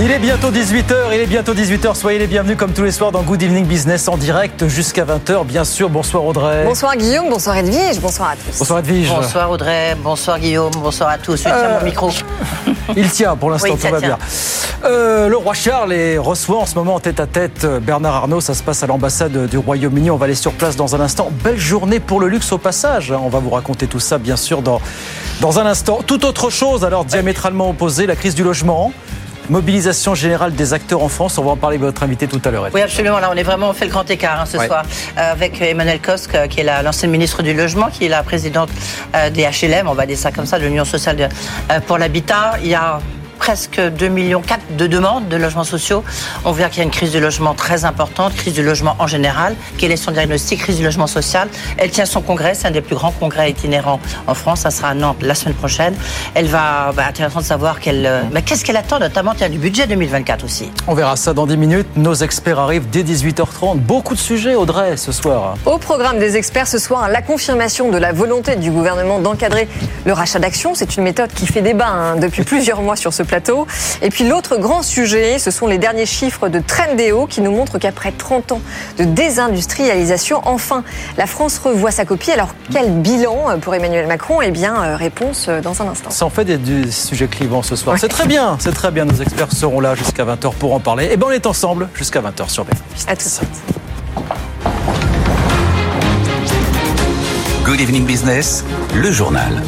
Il est bientôt 18h, il est bientôt 18h. Soyez les bienvenus comme tous les soirs dans Good Evening Business en direct jusqu'à 20h. Bien sûr, bonsoir Audrey. Bonsoir Guillaume, bonsoir Edwige, bonsoir à tous. Bonsoir Edwige. Bonsoir Audrey, bonsoir Guillaume, bonsoir à tous. Je tiens Euh, mon micro. Il tient pour l'instant, Oui, tout va tient. bien. Euh, le roi Charles est- reçoit en ce moment en tête à tête euh, Bernard Arnault. Ça se passe à l'ambassade du Royaume-Uni. On va aller sur place dans un instant. Belle journée pour le luxe au passage. hein. On va vous raconter tout ça, bien sûr, dans, dans un instant. Tout autre chose, alors diamétralement opposé, la crise du logement. Mobilisation générale des acteurs en France. On va en parler avec votre invité tout à l'heure. Oui, absolument. Là, on est vraiment on fait le grand écart hein, ce Ouais. soir euh, avec Emmanuel Kosk, euh, qui est la- l'ancienne ministre du Logement, qui est la présidente euh, des HLM, on va dire ça comme ça, de l'Union sociale de- pour l'habitat. Il y a presque 2 millions 4 de demandes de logements sociaux. On voit qu'il y a une crise du logement très importante, crise du logement en général. Quel est son diagnostic? Crise du logement social. Elle tient son congrès, c'est un des plus grands congrès itinérants en France. Ça sera à Nantes la semaine prochaine. Elle va, bah, intéressant de savoir qu'elle, euh, bah, qu'est-ce qu'elle attend, notamment tiens, du budget 2024 aussi. On verra ça dans 10 minutes. Nos experts arrivent dès 18h30. Beaucoup de sujets, Audrey, ce soir. Au programme des experts ce soir, la confirmation de la volonté du gouvernement d'encadrer le rachat d'actions. C'est une méthode qui fait débat hein, depuis plusieurs mois sur ce plateau. Et puis l'autre grand sujet, ce sont les derniers chiffres de Trendéo qui nous montrent qu'après 30 ans de désindustrialisation, enfin, la France revoit sa copie. Alors quel bilan pour Emmanuel Macron? Eh bien, euh, réponse euh, dans un instant. Ça en fait des, des sujets clivants ce soir. Ouais. C'est très bien, c'est très bien. Nos experts seront là jusqu'à 20h pour en parler. Et ben on est ensemble jusqu'à 20h sur BFM. À tout de suite. Good evening business, le journal.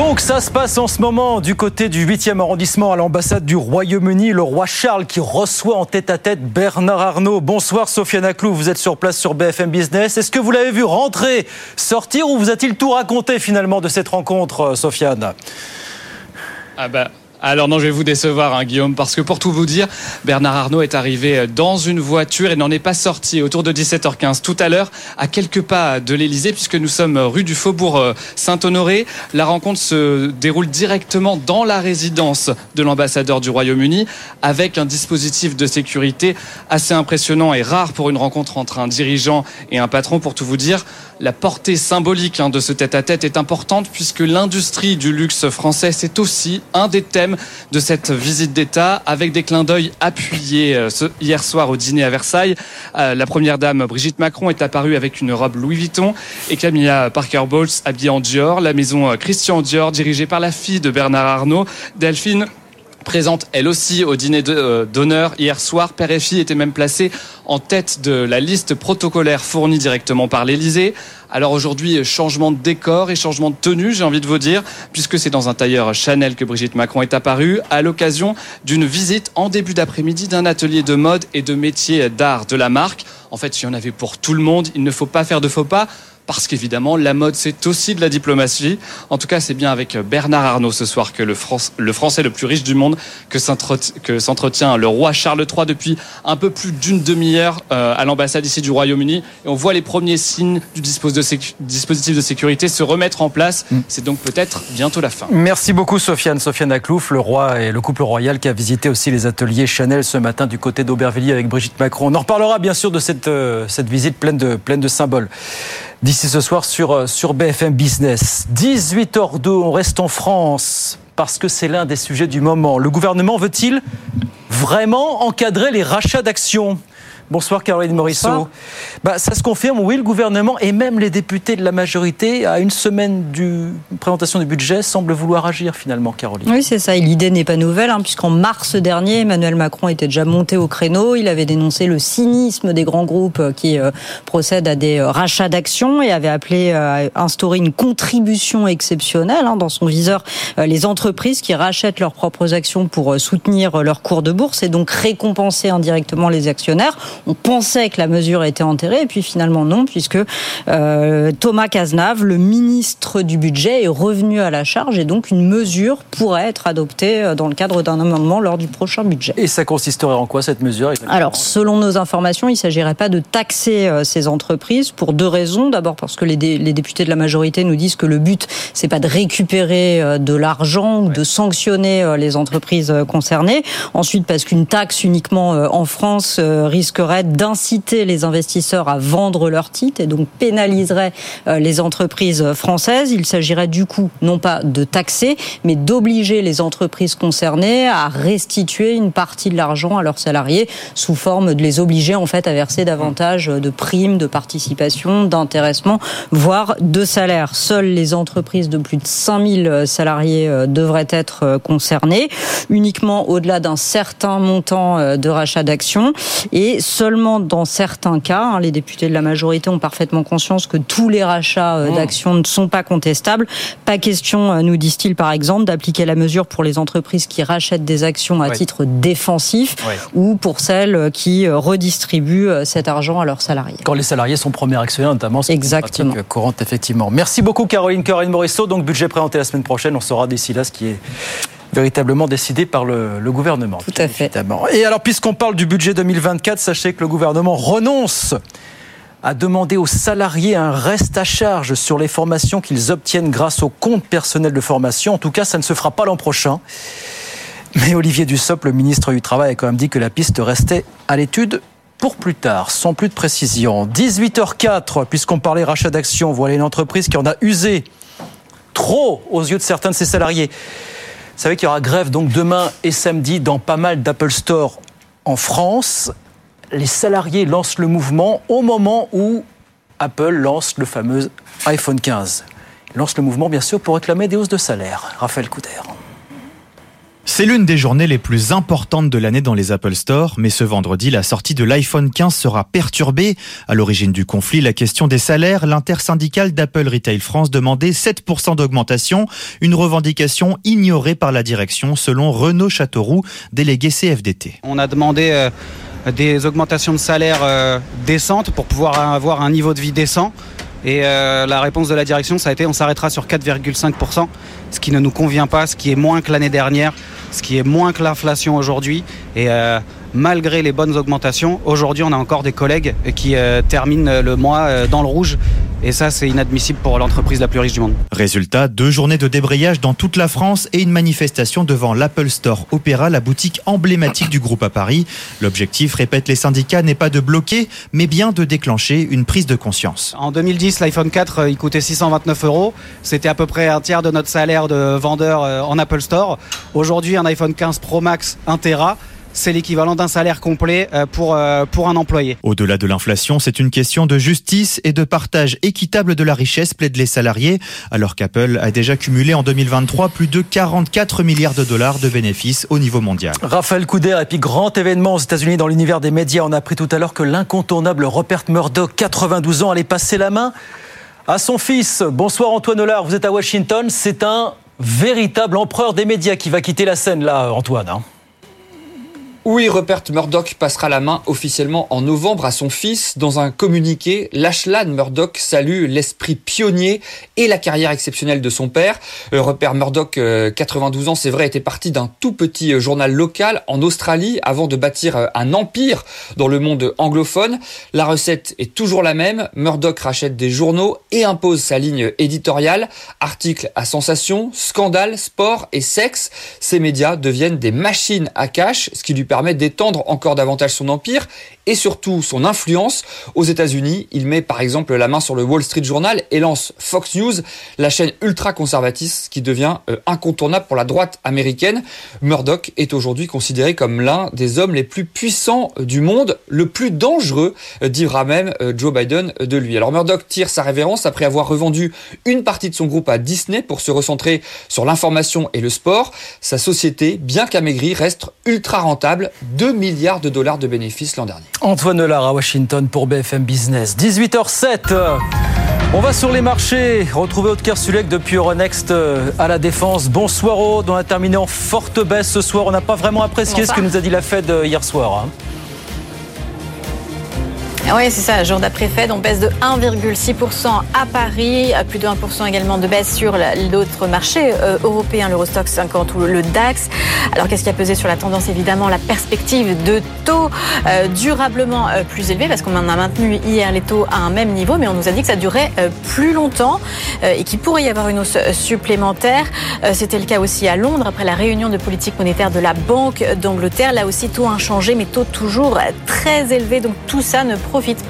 Donc ça se passe en ce moment du côté du 8e arrondissement à l'ambassade du Royaume-Uni, le roi Charles qui reçoit en tête à tête Bernard Arnault. Bonsoir Sofiane Aklou, vous êtes sur place sur BFM Business. Est-ce que vous l'avez vu rentrer, sortir ou vous a-t-il tout raconté finalement de cette rencontre, euh, Sofiane? Ah bah. Alors non, je vais vous décevoir, hein, Guillaume, parce que pour tout vous dire, Bernard Arnault est arrivé dans une voiture et n'en est pas sorti autour de 17h15 tout à l'heure, à quelques pas de l'Elysée, puisque nous sommes rue du Faubourg euh, Saint-Honoré. La rencontre se déroule directement dans la résidence de l'ambassadeur du Royaume-Uni, avec un dispositif de sécurité assez impressionnant et rare pour une rencontre entre un dirigeant et un patron. Pour tout vous dire, la portée symbolique hein, de ce tête-à-tête est importante, puisque l'industrie du luxe français, c'est aussi un des thèmes de cette visite d'État, avec des clins d'œil appuyés euh, hier soir au dîner à Versailles. Euh, la première dame Brigitte Macron est apparue avec une robe Louis Vuitton et Camilla Parker Bowles habillée en Dior. La maison euh, Christian Dior, dirigée par la fille de Bernard Arnault, Delphine présente elle aussi au dîner euh, d'honneur hier soir. Père et fille étaient même placés en tête de la liste protocolaire fournie directement par l'Élysée. Alors aujourd'hui, changement de décor et changement de tenue, j'ai envie de vous dire, puisque c'est dans un tailleur Chanel que Brigitte Macron est apparue à l'occasion d'une visite en début d'après-midi d'un atelier de mode et de métiers d'art de la marque. En fait, il y en avait pour tout le monde, il ne faut pas faire de faux pas. Parce qu'évidemment, la mode, c'est aussi de la diplomatie. En tout cas, c'est bien avec Bernard Arnault ce soir que le, France, le Français le plus riche du monde que s'entreti- que s'entretient le roi Charles III depuis un peu plus d'une demi-heure euh, à l'ambassade ici du Royaume-Uni. Et on voit les premiers signes du dispositif de sécurité se remettre en place. C'est donc peut-être bientôt la fin. Merci beaucoup Sofiane. Sofiane Aklouf, le roi et le couple royal qui a visité aussi les ateliers Chanel ce matin du côté d'Aubervilliers avec Brigitte Macron. On en reparlera bien sûr de cette, euh, cette visite pleine de, pleine de symboles. D'ici ce soir sur, euh, sur BFM Business. 18h02, on reste en France parce que c'est l'un des sujets du moment. Le gouvernement veut-il vraiment encadrer les rachats d'actions? Bonsoir Caroline Morisseau. Bah, ça se confirme, oui, le gouvernement et même les députés de la majorité, à une semaine du présentation du budget, semblent vouloir agir finalement, Caroline. Oui, c'est ça. Et l'idée n'est pas nouvelle, hein, puisqu'en mars dernier, Emmanuel Macron était déjà monté au créneau. Il avait dénoncé le cynisme des grands groupes euh, qui euh, procèdent à des euh, rachats d'actions et avait appelé à instaurer une contribution exceptionnelle hein, dans son viseur les entreprises qui rachètent leurs propres actions pour soutenir leur cours de bourse et donc récompenser indirectement les actionnaires. On pensait que la mesure était enterrée, et puis finalement non, puisque euh, Thomas Cazenave, le ministre du budget, est revenu à la charge, et donc une mesure pourrait être adoptée euh, dans le cadre d'un amendement lors du prochain budget. Et ça consisterait en quoi cette mesure Alors, selon nos informations, il ne s'agirait pas de taxer euh, ces entreprises pour deux raisons. D'abord parce que les, les, députés de la majorité nous disent que le but, c'est pas de récupérer euh, de l'argent ou de sanctionner les entreprises concernées. Ensuite, parce qu'une taxe uniquement en France risquerait d'inciter les investisseurs à vendre leurs titres et donc pénaliserait les entreprises françaises. Il s'agirait du coup non pas de taxer, mais d'obliger les entreprises concernées à restituer une partie de l'argent à leurs salariés sous forme de les obliger en fait à verser davantage de primes, de participation, d'intéressement, voire de salaire. Seules les entreprises de plus de 5000 salariés euh, devraient être euh, concernées, uniquement au-delà d'un certain montant euh, de rachat d'actions et seulement dans certains cas, hein, les députés de la majorité ont parfaitement conscience que tous les rachats mmh. d'actions ne sont pas contestables. Pas question, nous disent-ils par exemple, d'appliquer la mesure pour les entreprises qui rachètent des actions à titre défensif ou pour celles qui redistribuent cet argent à leurs salariés. Quand les salariés sont premiers actionnaires, notamment, c'est Exactement. une courante, effectivement. Merci beaucoup, Caroline. Caroline Morisseau. Donc, budget présenté la semaine prochaine. On saura d'ici là ce qui est véritablement décidé par le, gouvernement. Tout à fait. Et alors, puisqu'on parle du budget 2024, sachez que le gouvernement renonce à demander aux salariés un reste à charge sur les formations qu'ils obtiennent grâce au compte personnel de formation. En tout cas, ça ne se fera pas l'an prochain. Mais Olivier Dussopt, le ministre du Travail, a quand même dit que la piste restait à l'étude pour plus tard, sans plus de précision. 18h04, puisqu'on parlait rachat d'actions, voilà une entreprise qui en a usé trop aux yeux de certains de ses salariés. Vous savez qu'il y aura grève donc demain et samedi dans pas mal d'Apple Store en France. Les salariés lancent le mouvement au moment où Apple lance le fameux iPhone 15. Ils lancent le mouvement bien sûr pour réclamer des hausses de salaire. Raphaël Couder. C'est l'une des journées les plus importantes de l'année dans les Apple Store, mais ce vendredi, la sortie de l'iPhone 15 sera perturbée. À l'origine du conflit, la question des salaires, l'intersyndicale d'Apple Retail France demandait 7% d'augmentation, une revendication ignorée par la direction selon Renaud Châteauroux, délégué CFDT. On a demandé euh, des augmentations de salaire euh, décentes pour pouvoir avoir un niveau de vie décent. Et euh, la réponse de la direction, ça a été on s'arrêtera sur 4,5%, ce qui ne nous convient pas, ce qui est moins que l'année dernière ce qui est moins que l'inflation aujourd'hui. Et euh, malgré les bonnes augmentations, aujourd'hui on a encore des collègues qui euh, terminent le mois euh, dans le rouge. Et ça, c'est inadmissible pour l'entreprise la plus riche du monde. Résultat, deux journées de débrayage dans toute la France et une manifestation devant l'Apple Store Opéra, la boutique emblématique du groupe à Paris. L'objectif, répète les syndicats, n'est pas de bloquer, mais bien de déclencher une prise de conscience. En 2010, l'iPhone 4, il coûtait 629 euros. C'était à peu près un tiers de notre salaire de vendeur en Apple Store. Aujourd'hui, un iPhone 15 Pro Max 1 Tera c'est l'équivalent d'un salaire complet euh, pour, euh, pour un employé. Au-delà de l'inflation, c'est une question de justice et de partage équitable de la richesse, plaident les salariés, alors qu'Apple a déjà cumulé en 2023 plus de 44 milliards de dollars de bénéfices au niveau mondial. Raphaël Couder, et puis grand événement aux États-Unis dans l'univers des médias. On a appris tout à l'heure que l'incontournable Rupert Murdoch, 92 ans, allait passer la main à son fils. Bonsoir Antoine Hollard, vous êtes à Washington. C'est un véritable empereur des médias qui va quitter la scène là, Antoine. Hein. Oui, Rupert Murdoch passera la main officiellement en novembre à son fils. Dans un communiqué, Lachlan Murdoch salue l'esprit pionnier et la carrière exceptionnelle de son père. Euh, Rupert Murdoch, 92 euh, ans, c'est vrai, était parti d'un tout petit euh, journal local en Australie avant de bâtir un empire dans le monde anglophone. La recette est toujours la même. Murdoch rachète des journaux et impose sa ligne éditoriale. Articles à sensation, scandales, sport et sexe. Ces médias deviennent des machines à cash, ce qui lui permet d'étendre encore davantage son empire et surtout son influence. Aux États-Unis, il met par exemple la main sur le Wall Street Journal et lance Fox News, la chaîne ultra-conservatiste qui devient euh, incontournable pour la droite américaine. Murdoch est aujourd'hui considéré comme l'un des hommes les plus puissants du monde, le plus dangereux, euh, dira même euh, Joe Biden de lui. Alors Murdoch tire sa révérence après avoir revendu une partie de son groupe à Disney pour se recentrer sur l'information et le sport. Sa société, bien qu'amaigrie, reste ultra rentable 2 milliards de dollars de bénéfices l'an dernier. Antoine Lard à Washington pour BFM Business. 18h07. On va sur les marchés. Retrouver Aude Kersulek depuis Euronext euh, à la Défense. Bonsoir Aude. On a terminé en forte baisse ce soir. On n'a pas vraiment apprécié ce que nous a dit la Fed euh, hier soir. Hein. Oui, c'est ça, jour d'après Fed, on baisse de 1,6% à Paris, plus de 1% également de baisse sur l'autre marché euh, européen, l'Eurostock 50 ou le DAX. Alors qu'est-ce qui a pesé sur la tendance Évidemment, la perspective de taux euh, durablement euh, plus élevés, parce qu'on en a maintenu hier les taux à un même niveau, mais on nous a dit que ça durait plus longtemps et qu'il pourrait y avoir une hausse supplémentaire. C'était le cas aussi à Londres, après la réunion de politique monétaire de la Banque d'Angleterre. Là aussi, taux inchangé, mais taux toujours très élevés. Donc tout ça ne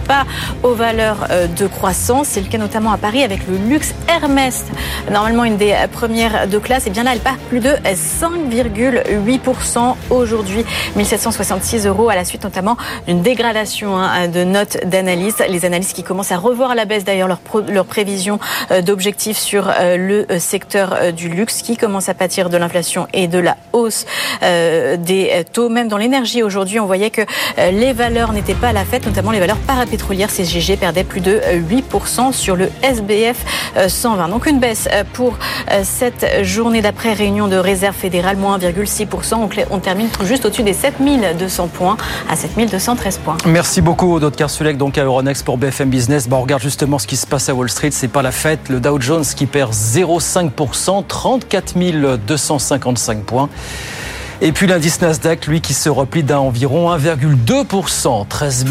pas aux valeurs euh, de croissance. C'est le cas notamment à Paris avec le luxe Hermès, normalement une des premières de classe. Et bien là, elle part plus de 5,8% aujourd'hui, 1766 euros à la suite notamment d'une dégradation hein, de notes d'analyse. Les analystes qui commencent à revoir à la baisse d'ailleurs leurs leur prévisions euh, d'objectifs sur euh, le secteur du luxe qui commence à pâtir de l'inflation et de la hausse des taux. Même dans l'énergie aujourd'hui, on voyait que les valeurs n'étaient pas à la fête, notamment les valeurs parapétrolières. CGG perdait plus de 8% sur le SBF 120. Donc une baisse pour cette journée d'après réunion de réserve fédérale, moins 1,6%. On termine juste au-dessus des 7200 points à 7213 points. Merci beaucoup, Aude Karsulek, donc à Euronext pour BFM Business. Bon, on regarde justement ce qui se passe à Wall Street. C'est pas la fête. Le Dow Jones qui perd 0,5%, 34 255 points. Et puis l'indice Nasdaq, lui, qui se replie d'un environ 1,2%, 13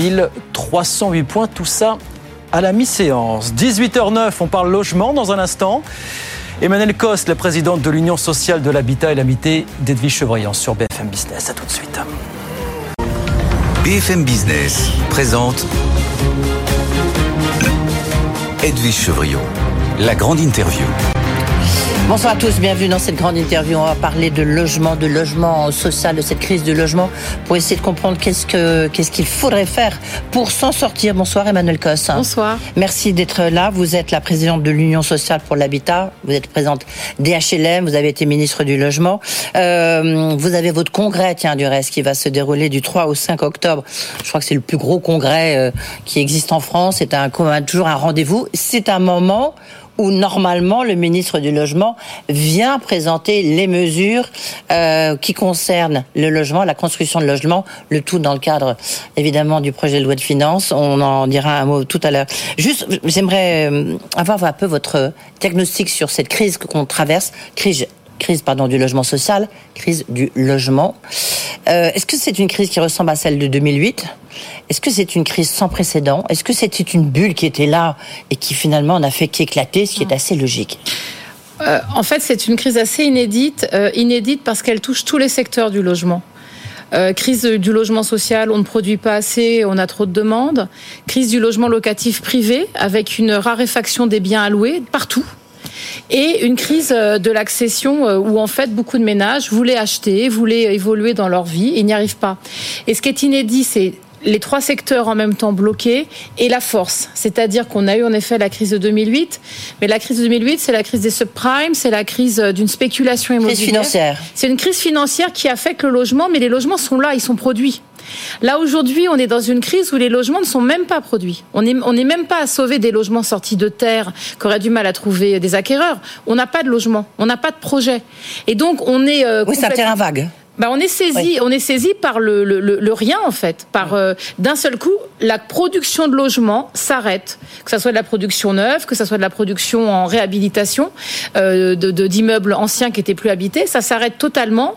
308 points, tout ça à la mi-séance. 18h09, on parle logement dans un instant. Emmanuel Coste, la présidente de l'Union sociale de l'habitat et l'amitié d'Edwige Chevrillon sur BFM Business. À tout de suite. BFM Business présente Edwige Chevrillon, la grande interview. Bonsoir à tous, bienvenue dans cette grande interview. On va parler de logement, de logement social, de cette crise de logement, pour essayer de comprendre qu'est-ce que qu'est-ce qu'il faudrait faire pour s'en sortir. Bonsoir Emmanuel Cosse. Bonsoir. Merci d'être là. Vous êtes la présidente de l'Union sociale pour l'habitat. Vous êtes présente DHLM. Vous avez été ministre du logement. Euh, vous avez votre congrès, tiens du reste, qui va se dérouler du 3 au 5 octobre. Je crois que c'est le plus gros congrès euh, qui existe en France. C'est un toujours un rendez-vous. C'est un moment où normalement le ministre du Logement vient présenter les mesures euh, qui concernent le logement, la construction de logement, le tout dans le cadre évidemment du projet de loi de finances. On en dira un mot tout à l'heure. Juste, j'aimerais euh, avoir un peu votre diagnostic sur cette crise qu'on traverse, crise crise pardon du logement social, crise du logement. Euh, est-ce que c'est une crise qui ressemble à celle de 2008 Est-ce que c'est une crise sans précédent? Est-ce que c'était une bulle qui était là et qui finalement n'a fait qu'éclater, ce qui est assez logique? Euh, En fait, c'est une crise assez inédite, euh, inédite parce qu'elle touche tous les secteurs du logement. crise du logement social, on ne produit pas assez, on a trop de demandes. Crise du logement locatif privé, avec une raréfaction des biens alloués partout et une crise euh, de l'accession euh, où en fait beaucoup de ménages voulaient acheter, voulaient évoluer dans leur vie et n'y arrivent pas. Et ce qui est inédit, c'est les trois secteurs en même temps bloqués et la force. C'est-à-dire qu'on a eu en effet la crise de 2008, mais la crise de 2008, c'est la crise des subprimes, c'est la crise euh, d'une spéculation immobilière. Crise financière. C'est une crise financière qui affecte le logement, mais les logements sont là, ils sont produits. Là, aujourd'hui, on est dans une crise où les logements ne sont même pas produits. On n'est on même pas à sauver des logements sortis de terre qui auraient du mal à trouver des acquéreurs. On n'a pas de logement, on n'a pas de projet. Et donc, on est... Euh, oui, c'est un terrain vague. Bah, on est saisi, on est saisi par le, le, le, rien en fait, par euh, d'un seul coup la production de logements s'arrête, que ça soit de la production neuve, que ça soit de la production en réhabilitation euh, de d'immeubles anciens qui étaient plus habités, ça s'arrête totalement.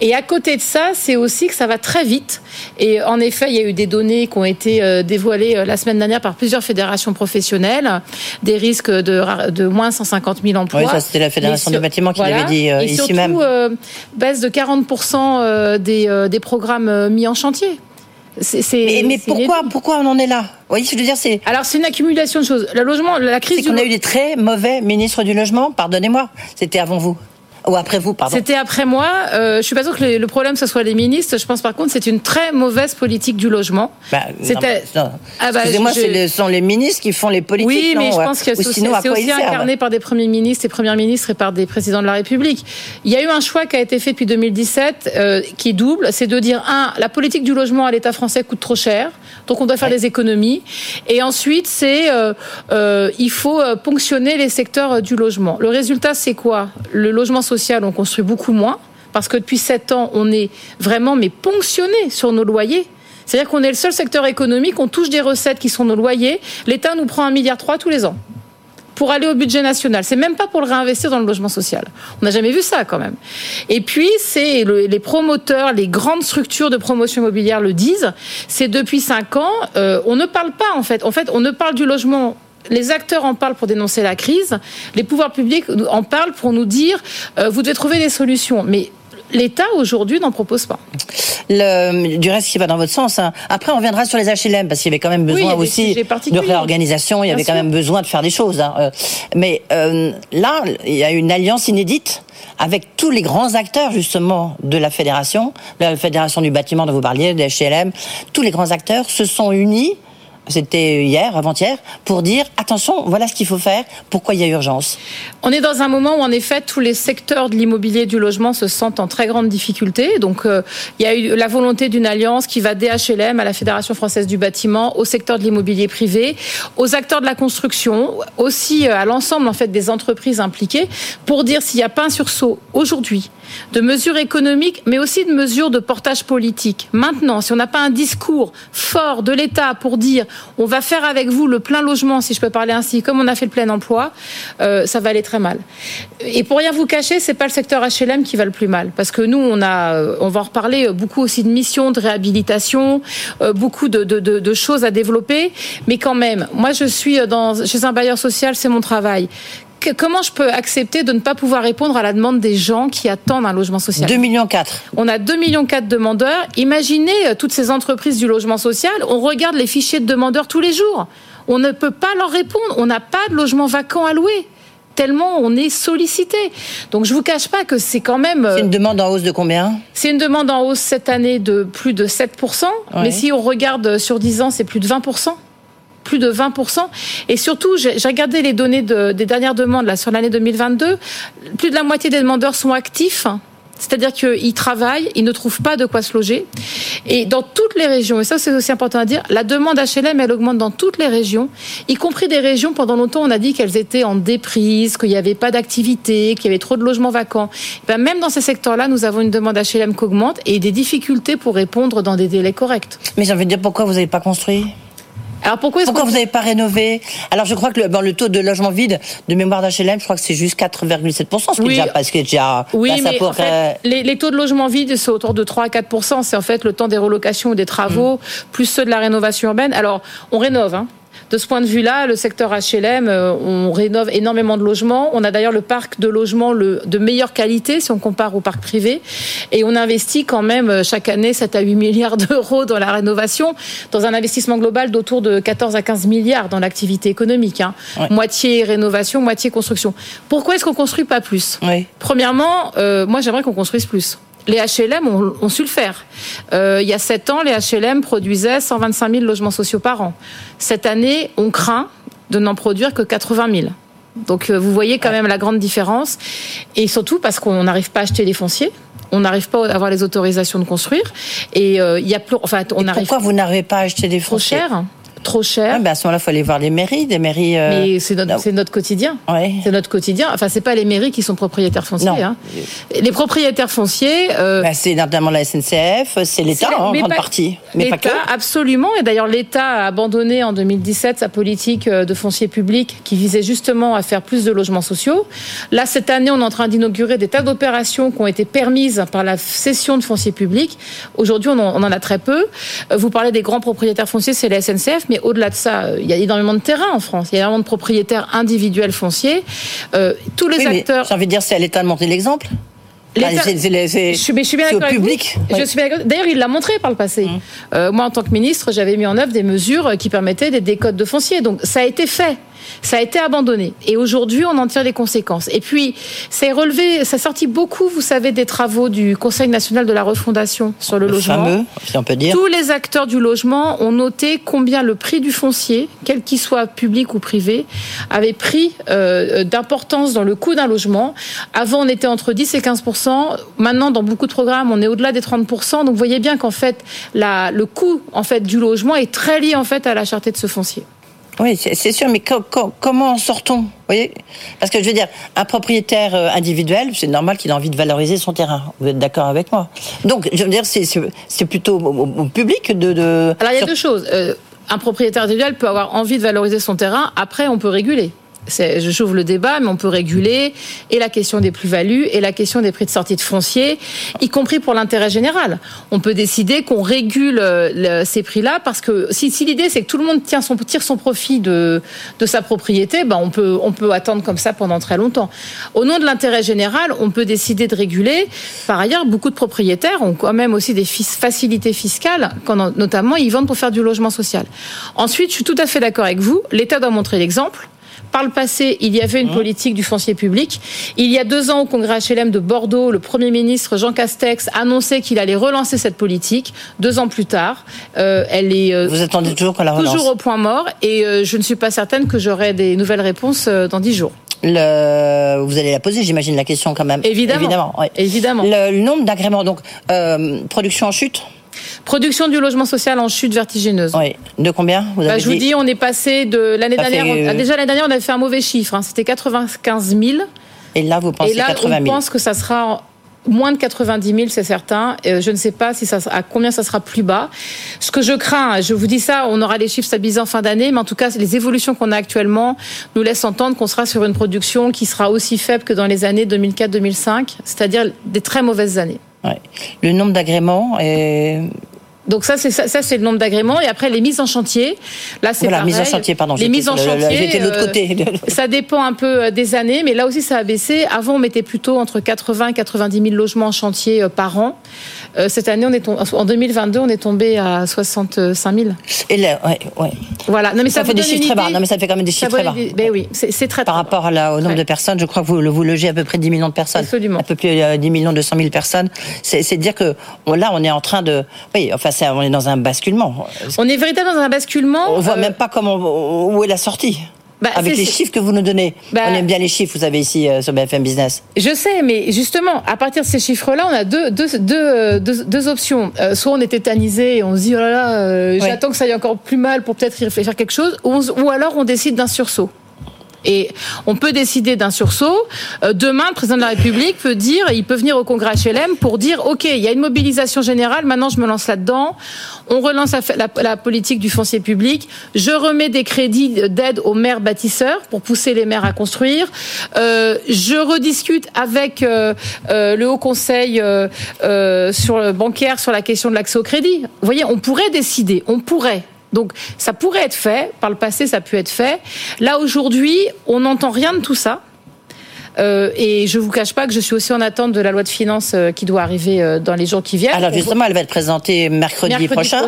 Et à côté de ça, c'est aussi que ça va très vite. Et en effet, il y a eu des données qui ont été euh, dévoilées la semaine dernière par plusieurs fédérations professionnelles, des risques de, de moins 150 000 emplois. Oui, ça c'était la fédération du bâtiment qui l'avait dit euh, ici surtout, même. baisse de 40 euh, des, euh, des programmes euh, mis en chantier. Mais, pourquoi, pourquoi on en est là? Vous voyez, je veux dire, c'est. Alors, c'est une accumulation de choses. Le logement, la crise. C'est qu'on a eu des très mauvais ministres du logement. Pardonnez-moi. C'était avant vous. Ou après vous, pardon. C'était après moi. Euh, je suis pas sûre que le problème ce soit les ministres. Je pense par contre c'est une très mauvaise politique du logement. Bah, C'était. Ah bah, Excusez-moi, ce sont les ministres qui font les politiques. Oui, mais je pense que c'est aussi, incarné par des premiers ministres et premières ministres et par des présidents de la République. Il y a eu un choix qui a été fait depuis 2017 euh, qui est double. C'est de dire un, la politique du logement à l'État français coûte trop cher, donc on doit faire des économies. Et ensuite, c'est euh, euh, il faut euh, ponctionner les secteurs du logement. Le résultat, c'est quoi? Le logement social on construit beaucoup moins parce que depuis sept ans, on est vraiment mais ponctionné sur nos loyers. C'est-à-dire qu'on est le seul secteur économique, on touche des recettes qui sont nos loyers. L'État nous prend un milliard trois tous les ans pour aller au budget national. C'est même pas pour le réinvestir dans le logement social. On n'a jamais vu ça quand même. Et puis c'est les promoteurs, les grandes structures de promotion immobilière le disent. C'est depuis cinq ans, euh, on ne parle pas en fait. En fait, on ne parle du logement les acteurs en parlent pour dénoncer la crise, les pouvoirs publics en parlent pour nous dire euh, vous devez trouver des solutions. Mais l'État aujourd'hui n'en propose pas. Le, du reste qui va dans votre sens. Hein. Après, on reviendra sur les HLM parce qu'il y avait quand même besoin aussi de réorganisation. Il y avait quand même besoin de faire des choses. Hein. Euh, mais euh, là, il y a une alliance inédite avec tous les grands acteurs justement de la fédération, la fédération du bâtiment dont vous parliez, des HLM. Tous les grands acteurs se sont unis c'était hier, avant-hier, pour dire attention, voilà ce qu'il faut faire, pourquoi il y a urgence. On est dans un moment où en effet tous les secteurs de l'immobilier du logement se sentent en très grande difficulté. Donc euh, il y a eu la volonté d'une alliance qui va DHLM à la Fédération française du bâtiment, au secteur de l'immobilier privé, aux acteurs de la construction, aussi euh, à l'ensemble en fait des entreprises impliquées pour dire s'il n'y a pas un sursaut aujourd'hui de mesures économiques, mais aussi de mesures de portage politique. Maintenant, si on n'a pas un discours fort de l'État pour dire on va faire avec vous le plein logement, si je peux parler ainsi, comme on a fait le plein emploi, euh, ça va aller très mal. Et pour rien vous cacher, c'est pas le secteur HLM qui va le plus mal, parce que nous, on on va en reparler beaucoup aussi de missions de réhabilitation, euh, beaucoup de, de, choses à développer, mais quand même, moi je suis dans, chez un bailleur social, c'est mon travail comment je peux accepter de ne pas pouvoir répondre à la demande des gens qui attendent un logement social? 2 millions 4. On a 2 millions 4 demandeurs. Imaginez euh, toutes ces entreprises du logement social. On regarde les fichiers de demandeurs tous les jours. On ne peut pas leur répondre. On n'a pas de logement vacant à louer tellement on est sollicité. Donc je vous cache pas que c'est quand même. C'est une demande en hausse de combien? C'est une demande en hausse cette année de plus de 7%. Mais si on regarde sur 10 ans, c'est plus de 20% plus de 20%. Et surtout, j'ai regardé les données des dernières demandes là, sur l'année 2022. Plus de la moitié des demandeurs sont actifs. C'est-à-dire qu'ils travaillent, ils ne trouvent pas de quoi se loger. Et dans toutes les régions, et ça c'est aussi important à dire, la demande HLM, elle augmente dans toutes les régions, y compris des régions, pendant longtemps on a dit qu'elles étaient en déprise, qu'il n'y avait pas d'activité, qu'il y avait trop de logements vacants. Ben, même dans ces secteurs-là, nous avons une demande HLM qui augmente et des difficultés pour répondre dans des délais corrects. Mais j'ai envie de dire, pourquoi vous n'avez pas construit? Alors pourquoi, pourquoi vous n'avez pas rénové? Alors je crois que le, bon, le taux de logement vide de mémoire d'HLM, je crois que c'est juste 4,7%, ce qui est déjà, parce que déjà oui, mais en fait, les, les, taux de logement vide c'est autour de 3 à 4%. C'est en fait le temps des relocations ou des travaux, mm. plus ceux de la rénovation urbaine. Alors on rénove, hein, de ce point de vue-là, le secteur HLM, euh, on rénove énormément de logements. On a d'ailleurs le parc de logements le, de meilleure qualité si on compare au parc privé. Et on investit quand même euh, chaque année 7 à 8 milliards d'euros dans la rénovation, dans un investissement global d'autour de 14 à 15 milliards dans l'activité économique. Hein. Moitié rénovation, moitié construction. Pourquoi est-ce qu'on construit pas plus? Premièrement, euh, moi j'aimerais qu'on construise plus les HLM ont, su le faire. Euh, il y a sept ans, les HLM produisaient 125 000 logements sociaux par an. Cette année, on craint de n'en produire que 80 000. Donc euh, vous voyez quand même la grande différence. Et surtout parce qu'on n'arrive pas à acheter les fonciers. On n'arrive pas à avoir les autorisations de construire. Et euh, il y a plus. Enfin, on arrive. Pourquoi vous n'arrivez pas à acheter des fonciers Trop cher trop cher. Ah, ben à ce moment-là, il faut aller voir les mairies, des mairies. Euh, Mais c'est notre, notre, quotidien. C'est notre quotidien. Enfin, c'est pas les mairies qui sont propriétaires fonciers. Hein. Les propriétaires fonciers. Euh... Ben, c'est notamment la SNCF, c'est l'État en grande partie. Mais pas que. Absolument. Et d'ailleurs, l'État a abandonné en 2017 sa politique euh, de foncier public qui visait justement à faire plus de logements sociaux. Là, cette année, on est en train d'inaugurer des tas d'opérations qui ont été permises par la cession de foncier public. Aujourd'hui, on, en a très peu. Vous parlez des grands propriétaires fonciers, c'est la SNCF, mais au-delà de ça, il y a énormément de terrains en France. Il y a énormément de propriétaires individuels fonciers. Euh, tous les acteurs. J'ai envie de dire, c'est à l'État de montrer l'exemple. je suis, bien d'accord public. Je suis D'ailleurs, il l'a montré par le passé. Mmh. Euh, moi, en tant que ministre, j'avais mis en œuvre des mesures qui permettaient des décodes de foncier. Donc, ça a été fait. Ça a été abandonné. Et aujourd'hui, on en tire les conséquences. Et puis, c'est relevé, ça sorti beaucoup, vous savez, des travaux du Conseil national de la refondation sur le, logement. Fameux, si on peut dire. Tous les acteurs du logement ont noté combien le prix du foncier, quel qu'il soit public ou privé, avait pris euh, d'importance dans le coût d'un logement. Avant, on était entre 10 et 15% Maintenant, dans beaucoup de programmes, on est au-delà des 30 Donc, vous voyez bien qu'en fait, la, le coût en fait du logement est très lié en fait à la cherté de ce foncier. Oui, c'est sûr, mais comment en sort-on Vous voyez? Parce que je veux dire, un propriétaire euh, individuel, c'est normal qu'il ait envie de valoriser son terrain. Vous êtes d'accord avec moi? Donc, je veux dire, c'est plutôt au, public de, de, Alors, il y a deux choses. Euh, un propriétaire individuel peut avoir envie de valoriser son terrain. Après, on peut réguler j'ouvre le débat, mais on peut réguler et la question des plus-values et la question des prix de sortie de foncier, y compris pour l'intérêt général. On peut décider qu'on régule euh, ces prix-là parce que si, l'idée c'est que tout le monde tient son, tire son profit de, sa propriété, ben on peut, on peut attendre comme ça pendant très longtemps. Au nom de l'intérêt général, on peut décider de réguler. Par ailleurs, beaucoup de propriétaires ont quand même aussi des facilités fiscales, quand notamment ils vendent pour faire du logement social. Ensuite, je suis tout à fait d'accord avec vous. L'État doit montrer l'exemple. Par le passé, il y avait une mmh. politique du foncier public. Il y a deux ans, au congrès HLM de Bordeaux, le Premier ministre Jean Castex annonçait qu'il allait relancer cette politique. Deux ans plus tard, euh, elle est euh, Vous attendez toujours qu'on la relance Toujours au point mort. Et euh, je ne suis pas certaine que j'aurai des nouvelles réponses dans dix jours. Le... Vous allez la poser, j'imagine, la question quand même. Évidemment. Évidemment. Évidemment. Le, nombre d'agréments, donc production en chute Production du logement social en chute vertigineuse. Oui. De combien vous bah, Je vous dis, on est passé de l'année dernière. Euh, déjà l'année dernière, on avait fait un mauvais chiffre. Hein. C'était 95 000. Et là, vous pensez Et là, 80 000. Je pense que ça sera moins de 90 000, c'est certain. Euh, je ne sais pas si ça, à combien ça sera plus bas. Ce que je crains, je vous dis ça, on aura les chiffres stabilisés en fin d'année, mais en tout cas, les évolutions qu'on a actuellement nous laissent entendre qu'on sera sur une production qui sera aussi faible que dans les années 2004-2005, c'est-à-dire des très mauvaises années. Ouais. Le nombre d'agréments est donc ça, c'est ça, c'est le nombre d'agréments et après les mises en chantier. Là, c'est voilà, mise en chantier, pardon. Les mises en chantier. J'étais de l'autre côté. Euh, ça dépend un peu euh, des années, mais là aussi ça a baissé. Avant, on mettait plutôt entre 80 et 90 000 logements en chantier euh, par an. Cette année, on est en 2022, on est tombé à 65 000. Et là, ouais, ouais. Voilà. Non, mais ça, fait des chiffres très bas. Non, mais ça fait quand même des chiffres très bas. Ben oui, c'est très. Par rapport au nombre de personnes, je crois que vous, vous logez à peu près 10 millions de personnes. Absolument. Un peu plus 10 millions 200 000 personnes. C'est dire que là, on est en train de, oui, enfin, on est dans un basculement. On est véritablement dans un basculement. On voit euh, même pas comment où est la sortie. Bah, Avec les chiffres que vous nous donnez. Bah, on aime bien les chiffres, vous avez ici euh, sur BFM Business. Je sais, mais justement, à partir de ces chiffres-là, on a deux, deux, deux, euh, deux, options. soit on est tétanisé et on se dit, oh là là, j'attends que ça aille encore plus mal pour peut-être y réfléchir quelque chose, ou alors on décide d'un sursaut. Et on peut décider d'un sursaut. Euh, demain, le président de la République peut dire, il peut venir au congrès HLM pour dire, OK, il y a une mobilisation générale, maintenant je me lance là-dedans. On relance la, politique du foncier public. Je remets des crédits d'aide aux maires bâtisseurs pour pousser les maires à construire. Euh, je rediscute avec euh, le Haut Conseil sur le bancaire sur la question de l'accès au crédit. Vous voyez, on pourrait décider, on pourrait. Donc ça pourrait être fait, par le passé ça a pu être fait. Là aujourd'hui, on n'entend rien de tout ça. Euh, et je vous cache pas que je suis aussi en attente de la loi de finances euh, qui doit arriver euh, dans les jours qui viennent. Alors justement, elle va être présentée mercredi, prochain,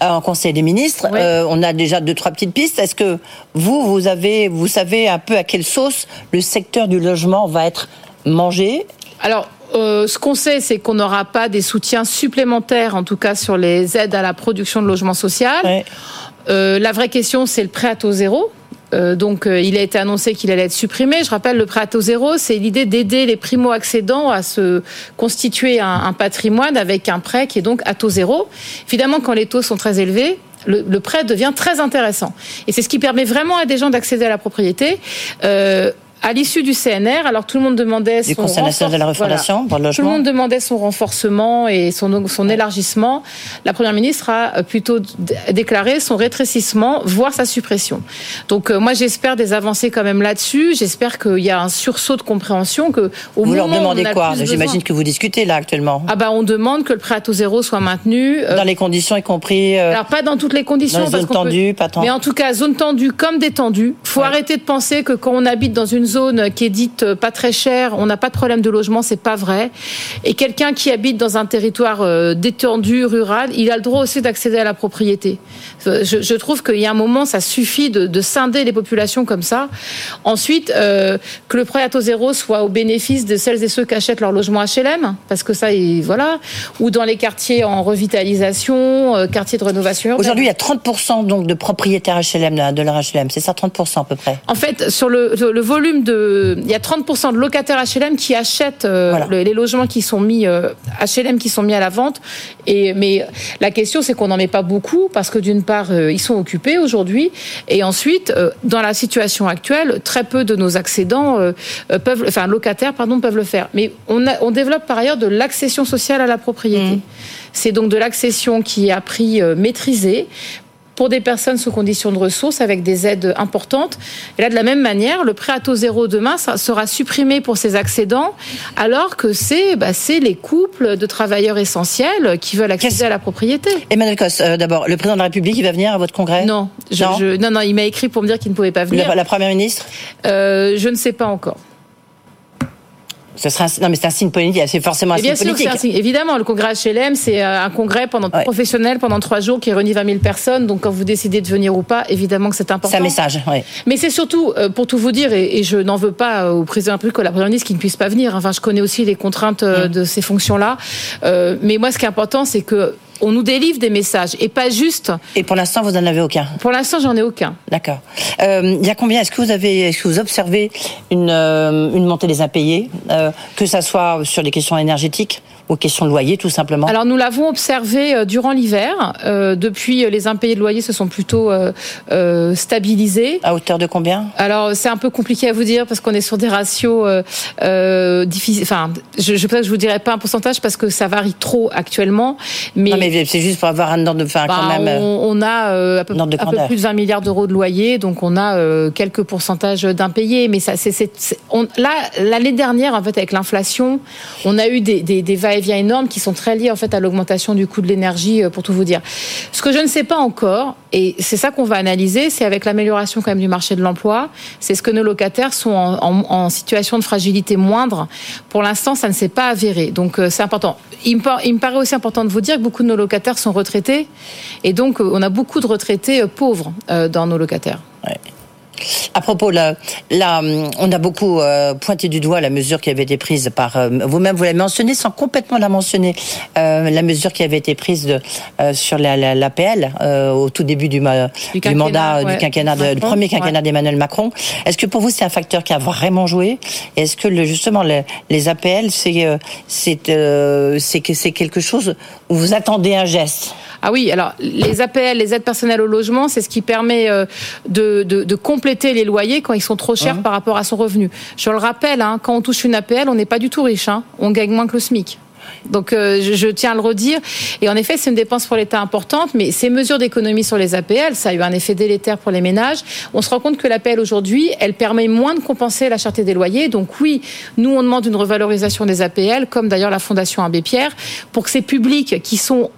en Conseil des ministres. on a déjà deux trois petites pistes. Est-ce que vous, vous avez, vous savez un peu à quelle sauce le secteur du logement va être mangé? Alors euh, ce qu'on sait, c'est qu'on n'aura pas des soutiens supplémentaires, en tout cas sur les aides à la production de logements sociaux. Euh, la vraie question, c'est le prêt à taux zéro. Euh, donc, il a été annoncé qu'il allait être supprimé. Je rappelle, le prêt à taux zéro, c'est l'idée d'aider les primo-accédants à se constituer un, patrimoine avec un prêt qui est donc à taux zéro. Évidemment, quand les taux sont très élevés, le, le, prêt devient très intéressant. Et c'est ce qui permet vraiment à des gens d'accéder à la propriété. Euh, à l'issue du CNR, alors tout le monde demandait son de la refondation pour le Tout le monde demandait son renforcement et son, son élargissement. La première ministre a plutôt déclaré son rétrécissement, voire sa suppression. Donc euh, moi j'espère des avancées quand même là-dessus. J'espère qu'il y a un sursaut de compréhension que au vous leur demandez quoi J'imagine que vous discutez là actuellement. Ah bah on demande que le prêt à taux zéro soit maintenu euh, dans les conditions y compris. Euh, alors pas dans toutes les conditions. Dans zone tendue, pas tant. Mais en tout cas zone tendue comme détendue. Faut arrêter de penser que quand on habite dans une zone qui est dite euh, pas très chère, on n'a pas de problème de logement, c'est pas vrai. Et quelqu'un qui habite dans un territoire euh, détendu, rural, il a le droit aussi d'accéder à la propriété. Euh, je, trouve qu'il y a un moment, ça suffit de, scinder les populations comme ça. Ensuite, que le prêt à taux zéro soit au bénéfice de celles et ceux qui achètent leur logement HLM, parce que ça, voilà, ou dans les quartiers en revitalisation, quartiers de rénovation. Aujourd'hui, il y a 30% donc de propriétaires HLM de leur HLM, c'est ça, 30% à peu près. En fait, sur le, le volume de. Il y a 30% de locataires HLM qui achètent euh, le- les logements qui sont mis euh, HLM qui sont mis à la vente. Et mais la question c'est qu'on n'en met pas beaucoup parce que d'une part euh, ils sont occupés aujourd'hui et ensuite euh, dans la situation actuelle très peu de nos accédants euh, euh, peuvent, enfin locataires pardon peuvent le faire. Mais on, a- on développe par ailleurs de l'accession sociale à la propriété. C'est donc de l'accession qui est à prix euh, maîtrisé pour des personnes sous conditions de ressources avec des aides importantes. Et là, de la même manière, le prêt à taux zéro demain sera supprimé pour ces accédants, alors que c'est bah, les couples de travailleurs essentiels qui veulent accéder à la propriété. Emmanuel Cos, euh, d'abord, le président de la République, il va venir à votre congrès? Non, je- non, je- non, non, il m'a écrit pour me dire qu'il ne pouvait pas venir. La, la première ministre? Euh, Je ne sais pas encore. Ce sera non, mais c'est un signe politique. C'est forcément un bien signe sûr, politique. un signe. évidemment, le congrès HLM, c'est euh, un congrès pendant, professionnel pendant trois jours qui réunit 20 000 personnes. Donc, quand vous décidez de venir ou pas, évidemment que c'est important. C'est un message, oui. Mais c'est surtout, euh, pour tout vous dire, et, je n'en veux pas au président à la première ministre qui ne puisse pas venir. Enfin, je connais aussi les contraintes euh, de ces fonctions-là. Mais moi, ce qui est important, c'est que on nous délivre des messages et pas juste. Et pour l'instant, vous n'en avez aucun. Pour l'instant, j'en ai aucun. D'accord. Euh, il y a combien? Est-ce que vous avez, est-ce que vous observez une, euh, une montée des impayés, euh, que ça soit sur les questions énergétiques? Ou questions de loyer, tout simplement Alors nous l'avons observé euh, durant l'hiver. Euh, depuis, euh, les impayés de loyer se sont plutôt euh, euh, stabilisés. À hauteur de combien? Alors c'est un peu compliqué à vous dire parce qu'on est sur des ratios difficiles. Enfin, je, je peut-être je vous dirais pas un pourcentage parce que ça varie trop actuellement. Mais, Non, mais c'est juste pour avoir un ordre de, enfin, bah, quand même. euh, on, on a à peu, un peu plus de 20 milliards d'euros de loyer, donc on a quelques pourcentages d'impayés. Mais ça, c'est, là, l'année dernière, en fait, avec l'inflation, on a eu des, des, des va-et-vient énormes qui sont très liés en fait à l'augmentation du coût de l'énergie, euh, pour tout vous dire. Ce que je ne sais pas encore, et c'est ça qu'on va analyser, c'est avec l'amélioration quand même du marché de l'emploi, c'est ce que nos locataires sont en, situation de fragilité moindre. Pour l'instant, ça ne s'est pas avéré, donc euh, c'est important. Il me, paraît aussi important de vous dire que beaucoup de nos locataires sont retraités, et donc euh, on a beaucoup de retraités pauvres dans nos locataires. À propos, là, là, on a beaucoup euh, pointé du doigt la mesure qui avait été prise par euh, vous-même. Vous l'avez mentionné sans complètement la mentionner. euh, la mesure qui avait été prise de, euh, sur la, la, l'APL euh, au tout début du, ma- du, quinquennat, mandat ouais. du quinquennat, de- du Macron, premier quinquennat ouais. d'Emmanuel Macron. Est-ce que pour vous c'est un facteur qui a vraiment joué? Est-ce que le, justement le- les APL c'est euh, euh, c'est quelque chose où vous attendez un geste? Ah oui, alors les APL, les aides personnelles au logement, c'est ce qui permet euh, de, de, de compléter les loyers quand ils sont trop chers par rapport à son revenu. Je le rappelle, hein, quand on touche une APL, on n'est pas du tout riche, hein, on gagne moins que le SMIC. Donc euh, je, je tiens à le redire. Et en effet, c'est une dépense pour l'État importante, mais ces mesures d'économie sur les APL, ça a eu un effet délétère pour les ménages. On se rend compte que l'APL aujourd'hui, elle permet moins de compenser la cherté des loyers. Donc oui, nous on demande une revalorisation des APL, comme d'ailleurs la Fondation Abbé Pierre, pour que ces publics qui sont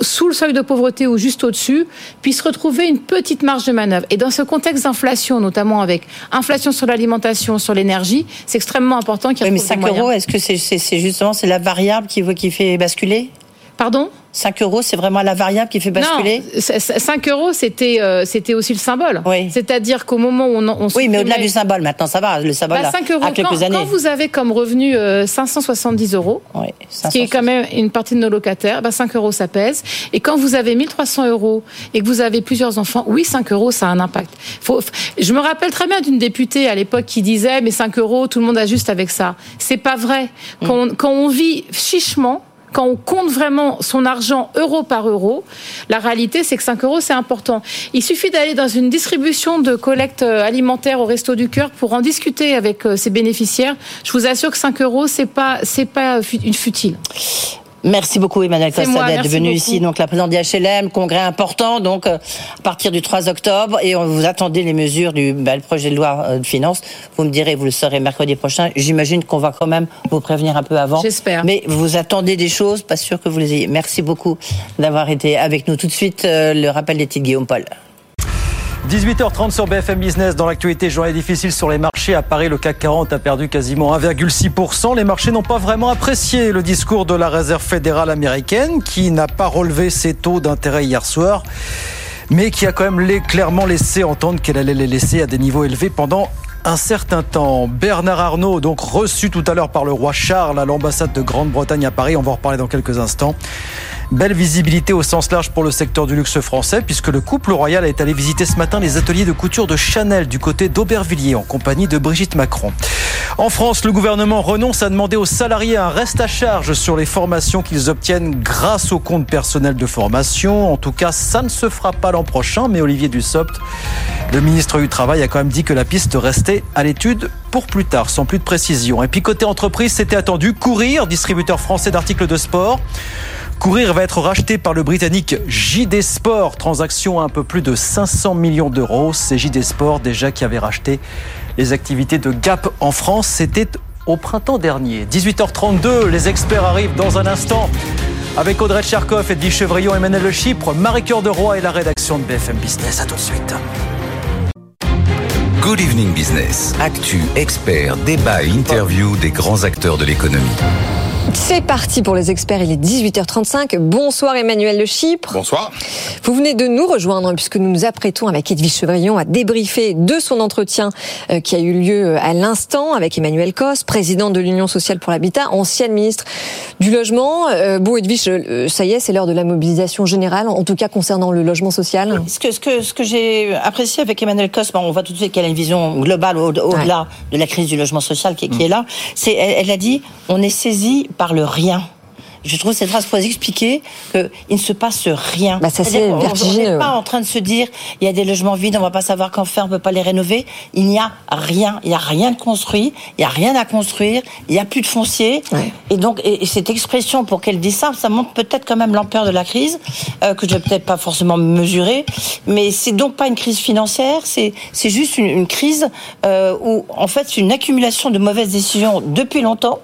sous le seuil de pauvreté ou juste au-dessus, puissent retrouver une petite marge de manœuvre. Et dans ce contexte d'inflation, notamment avec inflation sur l'alimentation, sur l'énergie, c'est extrêmement important qu'il Oui, mais retrouvent des 5 moyens. euros, est-ce que c'est justement c'est la variable qui, qui fait basculer? Pardon? 5 euros, c'est vraiment la variable qui fait basculer Non, c- c- 5 euros, c'était euh, c'était aussi le symbole. C'est-à-dire qu'au moment où on, on Oui, mais au-delà du symbole, maintenant ça va, le symbole Bah, a- 5 euros, a quelques quand, années. quand vous avez comme revenu euh, 570 euros, ce qui est quand même une partie de nos locataires, bah 5 euros ça pèse. Et quand vous avez 1300 euros et que vous avez plusieurs enfants, oui, 5 euros ça a un impact. Faut, je me rappelle très bien d'une députée à l'époque qui disait mais 5 euros, tout le monde ajuste avec ça. C'est pas vrai. Quand, on, quand on vit chichement, quand on compte vraiment son argent euro par euro, la réalité, c'est que 5 euros, c'est important. Il suffit d'aller dans une distribution de collecte euh, alimentaire au Resto du Cœur pour en discuter avec euh, ses bénéficiaires. Je vous assure que 5 euros, c'est pas, pas fu- une futile. Merci beaucoup Emmanuel Costa d'être merci venu beaucoup. ici, donc la présidente du HLM, congrès important, donc euh, à partir du 3 octobre, et on vous attendez les mesures du bah, le projet de loi euh, de finances. Vous me direz, vous le saurez mercredi prochain. J'imagine qu'on va quand même vous prévenir un peu avant. J'espère. Mais vous attendez des choses, pas sûr que vous les ayez. Merci beaucoup d'avoir été avec nous. Tout de suite, euh, le rappel des titres Guillaume Paul. 18h30 sur BFM Business. Dans l'actualité, journée difficile sur les marchés. À Paris, le CAC 40 a perdu quasiment 1,6%. Les marchés n'ont pas vraiment apprécié le discours de la Réserve fédérale américaine, qui n'a pas relevé ses taux d'intérêt hier soir, mais qui a quand même clairement laissé entendre qu'elle allait les laisser à des niveaux élevés pendant un certain temps. Bernard Arnault, donc reçu tout à l'heure par le roi Charles à l'ambassade de Grande-Bretagne à Paris. On va en reparler dans quelques instants. Belle visibilité au sens large pour le secteur du luxe français, puisque le couple royal est allé visiter ce matin les ateliers de couture de Chanel du côté d'Aubervilliers en compagnie de Brigitte Macron. En France, le gouvernement renonce à demander aux salariés un reste à charge sur les formations qu'ils obtiennent grâce au compte personnel de formation. En tout cas, ça ne se fera pas l'an prochain, mais Olivier Dussopt, le ministre du Travail, a quand même dit que la piste restait à l'étude pour plus tard, sans plus de précision. Et puis côté entreprise, c'était attendu. Courir, distributeur français d'articles de sport. Courir va être racheté par le britannique JD Sport, transaction à un peu plus de 500 millions d'euros. C'est JD Sport déjà qui avait racheté les activités de Gap en France. C'était au printemps dernier. 18h32, les experts arrivent dans un instant avec Audrey Tcharkov, Eddy Chevrillon, Emmanuel Le Chypre, Marie-Cœur de Roy et la rédaction de BFM Business. À tout de suite. Good Evening Business. Actu, experts, débat et des grands acteurs de l'économie. C'est parti pour les experts, il est 18h35. Bonsoir Emmanuel Le Chypre. Bonsoir. Vous venez de nous rejoindre puisque nous nous apprêtons avec Edwige Chevrillon à débriefer de son entretien euh, qui a eu lieu à l'instant avec Emmanuel Cos, président de l'Union sociale pour l'habitat, ancienne ministre du logement. Euh, bon Edwige, euh, ça y est, c'est l'heure de la mobilisation générale, en tout cas concernant le logement social. Ce que, ce que, ce que j'ai apprécié avec Emmanuel Cos, bon, on voit tout de suite qu'elle a une vision globale au-delà au de la crise du logement social qui, qui est là. C'est, elle, elle a dit, on est saisi par le rien. Je trouve cette phrase pour expliquer qu'il ne se passe rien? Bah ça c'est On n'est pas en train de se dire il y a des logements vides, on va pas savoir qu'en faire, on peut pas les rénover. Il n'y a rien, il y a rien de construit, il y a rien à construire, il y a plus de foncier. Ouais. Et donc et, cette expression pour qu'elle dise ça, ça montre peut-être quand même l'ampleur de la crise euh, que je vais peut-être pas forcément mesurer, mais c'est donc pas une crise financière, c'est c'est juste une, une crise euh, où en fait c'est une accumulation de mauvaises décisions depuis longtemps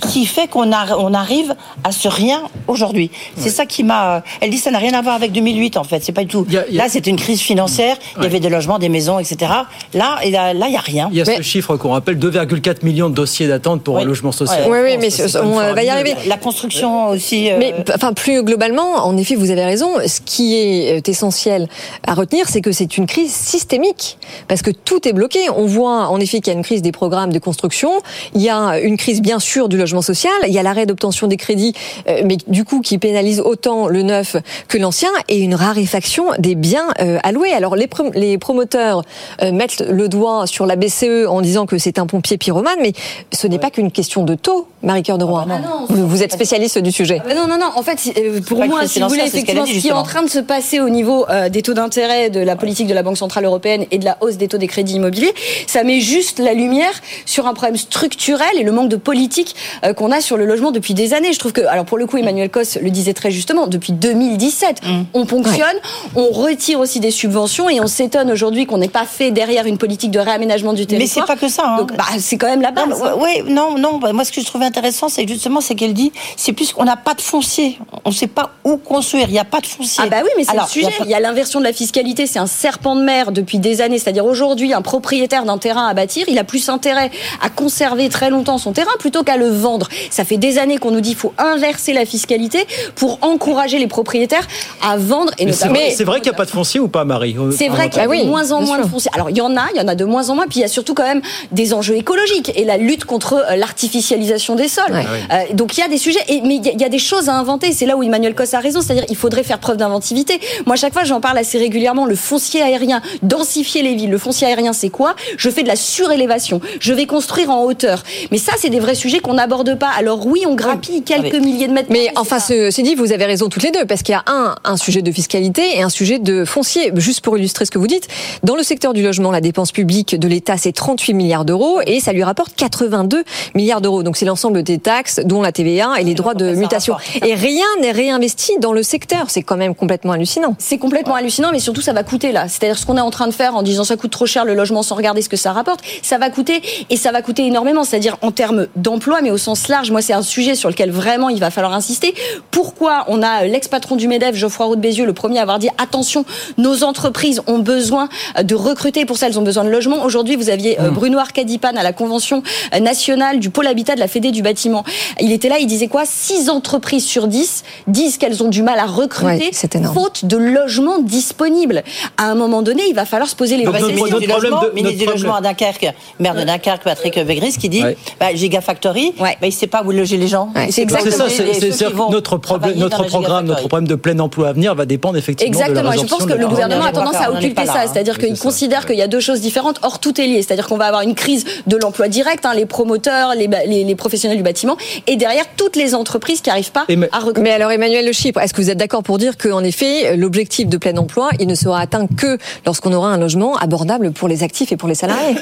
qui fait qu'on on arrive à ce rien aujourd'hui. C'est ouais. ça qui m'a. Elle dit ça n'a rien à voir avec 2008 en fait. C'est pas du tout. Y a, y a... Là, c'était une crise financière. Ouais. Il y avait des logements, des maisons, etc. Là, et là, il y a rien. Il y a mais... ce chiffre qu'on rappelle 2,4 millions de dossiers d'attente pour oui. un logement social. Oui, oui, mais on va y arriver. La construction aussi. Euh... Mais enfin, plus globalement, en effet, vous avez raison. Ce qui est essentiel à retenir, c'est que c'est une crise systémique parce que tout est bloqué. On voit en effet qu'il y a une crise des programmes de construction. Il y a une crise bien sûr du logement social. Il y a l'arrêt d'obtention des crédits, euh, mais du coup qui pénalise autant le neuf que l'ancien, et une raréfaction des biens euh, alloués. Alors les, prom les promoteurs euh, mettent le doigt sur la BCE en disant que c'est un pompier pyromane, mais ce n'est ouais. pas qu'une question de taux, Marie-Cœur de Roy. Ah bah non, vous, vous, êtes spécialiste du sujet. Ah bah non, non, non. En fait, pour moi, si vous voulez, effectivement, ce, ce qui est en train de se passer au niveau euh, des taux d'intérêt, de la politique de la Banque Centrale Européenne et de la hausse des taux des crédits immobiliers, ça met juste la lumière sur un problème structurel et le manque de politique euh, qu'on a sur le logement depuis des années. Je trouve que, alors pour le coup, Emmanuel Cos le disait très justement, depuis 2017, mmh. on ponctionne, ouais. on retire aussi des subventions et on s'étonne aujourd'hui qu'on n'ait pas fait derrière une politique de réaménagement du territoire. Mais c'est pas que ça. Hein. Donc, bah, c'est quand même la base. Oui, non, non. Bah, moi, ce que je trouvais intéressant, c'est justement, c'est qu'elle dit, c'est plus qu'on n'a pas de foncier. On ne sait pas où construire. Il n'y a pas de foncier. Ah bah oui, mais c'est le sujet. Il y a, a l'inversion de la fiscalité. C'est un serpent de mer depuis des années. C'est-à-dire aujourd'hui, un propriétaire d'un terrain à bâtir, il a plus intérêt à conserver très longtemps son terrain plutôt qu'à le vendre. Ça fait des années qu'on nous dit qu'il faut inverser la fiscalité pour encourager les propriétaires à vendre et mais. C'est vrai qu'il n'y a pas de foncier ou pas, Marie C'est vrai qu'il y a de moins en moins de foncier. Alors il y en a, il y en a de moins en moins. Puis il y a surtout quand même des enjeux écologiques et la lutte contre euh, l'artificialisation des sols. Ouais. Euh, donc il y a des sujets, et, mais il y, a des choses à inventer. C'est là où Emmanuel Cos a raison, c'est-à-dire il faudrait faire preuve d'inventivité. Moi, à chaque fois, j'en parle assez régulièrement. Le foncier aérien, densifier les villes. Le foncier aérien, c'est quoi? Je fais de la surélévation. Je vais construire en hauteur. Mais ça, c'est des vrais sujets qu'on n'aborde pas. Alors oui, on grappille quelques milliers de mètres. Mais enfin, c'est dit, vous avez raison toutes les deux, parce qu'il y a un, un sujet de fiscalité et un sujet de foncier. Juste pour illustrer ce que vous dites, dans le secteur du logement, la dépense publique de l'État, c'est 38 milliards d'euros et ça lui rapporte 82 milliards d'euros. Donc c'est l'ensemble des taxes, dont la TVA et les droits de mutation. Et rien n'est réinvesti dans le secteur. C'est quand même complètement hallucinant. C'est complètement ouais. hallucinant, mais surtout ça va coûter là. C'est-à-dire ce qu'on est en train de faire en disant ça coûte trop cher le logement sans regarder ce que ça rapporte, ça va coûter et ça va coûter énormément. C'est-à-dire en termes d'emploi, mais au sens large. Moi, c'est un sujet sur lequel vraiment il va falloir insister. Pourquoi on a l'ex-patron du Medef, Geoffroy Roux de Bézieux, le premier à avoir dit attention, nos entreprises ont besoin de recruter pour ça, elles ont besoin de logement. Aujourd'hui, vous aviez mmh. Bruno Arcadipan à la convention nationale du pôle habitat de la Fédé du bâtiment. Il était là, il disait quoi? 6 entreprises sur 10 disent qu'elles ont du mal à recruter ouais, faute de logements disponibles. À un moment donné, il va falloir se poser les vraies questions. ministre du logement, de, ministre du logement à Dunkerque, maire de Dunkerque, Patrick Vegris, qui dit ouais. bah, Gigafactory, mais il ne sait pas où loger les gens. c'est exactement ça. notre problème, notre programme, notre problème de plein emploi à venir va dépendre effectivement. Exactement. De la je pense que le gouvernement a tendance à occulter ça, c'est-à-dire qu'il considère qu'il y a deux choses différentes. Or, tout est lié. C'est-à-dire qu'on va avoir une crise de l'emploi direct, hein, les promoteurs, les, les, professionnels du bâtiment, et derrière toutes les entreprises qui n'arrivent pas à recruter. Mais alors, Emmanuel Le Chypre, est-ce que vous êtes d'accord pour dire qu'en effet, l'objectif de plein emploi, il ne sera atteint que lorsqu'on aura un logement abordable pour les actifs et pour les salariés?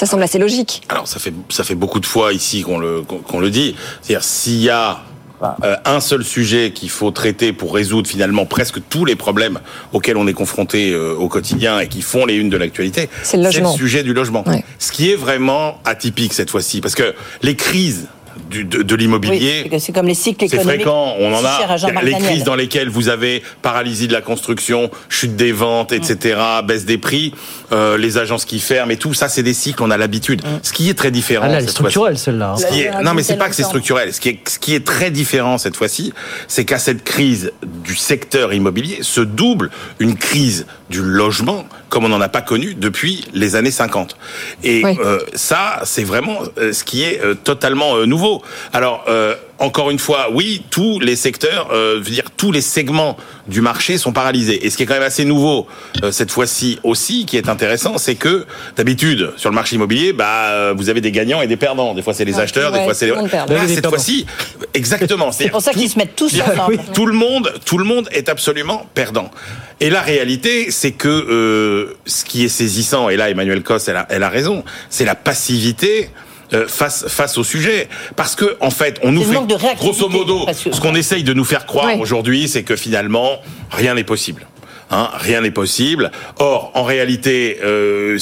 Ça semble assez logique. Alors, ça fait, ça fait beaucoup de fois ici qu'on le, qu'on le dit. C'est-à-dire, s'il y a euh, un seul sujet qu'il faut traiter pour résoudre finalement presque tous les problèmes auxquels on est confronté euh, au quotidien et qui font les unes de l'actualité, c'est le, sujet du logement. Ce qui est vraiment atypique cette fois-ci, parce que les crises du, de, l'immobilier. c'est comme les cycles économiques. C'est fréquent. On en a les crises dans lesquelles vous avez paralysie de la construction, chute des ventes, etc., baisse des prix, euh, les agences qui ferment et tout. Ça, c'est des cycles. On a l'habitude. Mm. Ce qui est très différent. Ah là, elle est structurelle celle-là. Hein. Non, mais c'est pas que c'est structurel. Ce qui est, ce qui est très différent cette fois-ci, c'est qu'à cette crise du secteur immobilier se double une crise du logement comme on n'en a pas connu depuis les années 50. Et euh, ça, c'est vraiment euh, ce qui est euh, totalement euh, nouveau. Alors, encore une fois, oui, tous les secteurs, euh, dire tous les segments du marché sont paralysés. Et ce qui est quand même assez nouveau cette fois-ci aussi, qui est intéressant, c'est que d'habitude sur le marché immobilier, bah vous avez des gagnants et des perdants. Des fois c'est les acheteurs, des fois c'est les. Là, cette fois-ci, exactement. C'est pour ça qu'ils se mettent tous ensemble. Tout le monde, tout le monde est absolument perdant. Et la réalité, c'est que euh, ce qui est saisissant, et là Emmanuel Cos, elle a, elle a raison, c'est la passivité. Euh, face face au sujet. Parce que en fait on nous fait grosso modo ce qu'on essaye de nous faire croire aujourd'hui c'est que finalement rien n'est possible. Hein, rien n'est possible. Or en réalité euh,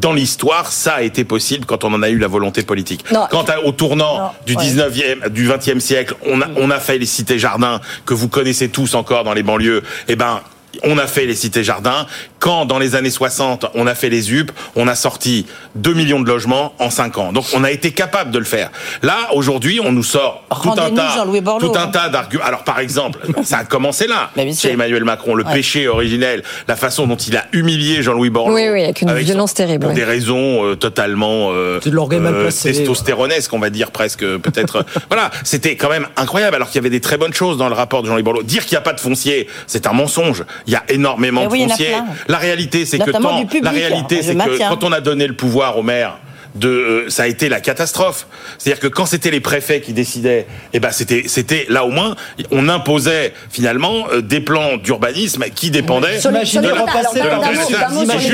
dans l'histoire, ça a été possible quand on en a eu la volonté politique. Quant au tournant du 19e, du 20e siècle, on a, on a fait les cités jardins que vous connaissez tous encore dans les banlieues. Eh ben, on a fait les cités-jardins. Quand, dans les années 60, on a fait les UP, on a sorti 2 millions de logements en 5 ans. Donc, on a été capable de le faire. Là, aujourd'hui, on nous sort tout un, tas, tout un tas d'arguments. Alors, par exemple, ça a commencé là, chez Emmanuel Macron, le péché originel, la façon dont il a humilié Jean-Louis Borloo. Oui, oui, avec une violence terrible. Pour des raisons euh, totalement euh, euh testostéronesques, on va dire presque, peut-être. voilà, c'était quand même incroyable, alors qu'il y avait des très bonnes choses dans le rapport de Jean-Louis Borloo. Dire qu'il n'y a pas de foncier, c'est un mensonge. Il y a énormément de fonciers. La réalité, c'est que, la réalité, c'est que quand on a donné le pouvoir au maire, de euh, ça a été la catastrophe. C'est-à-dire que quand c'était les préfets qui décidaient, eh ben c'était c'était là au moins on imposait finalement euh, des plans d'urbanisme qui dépendaient Imaginez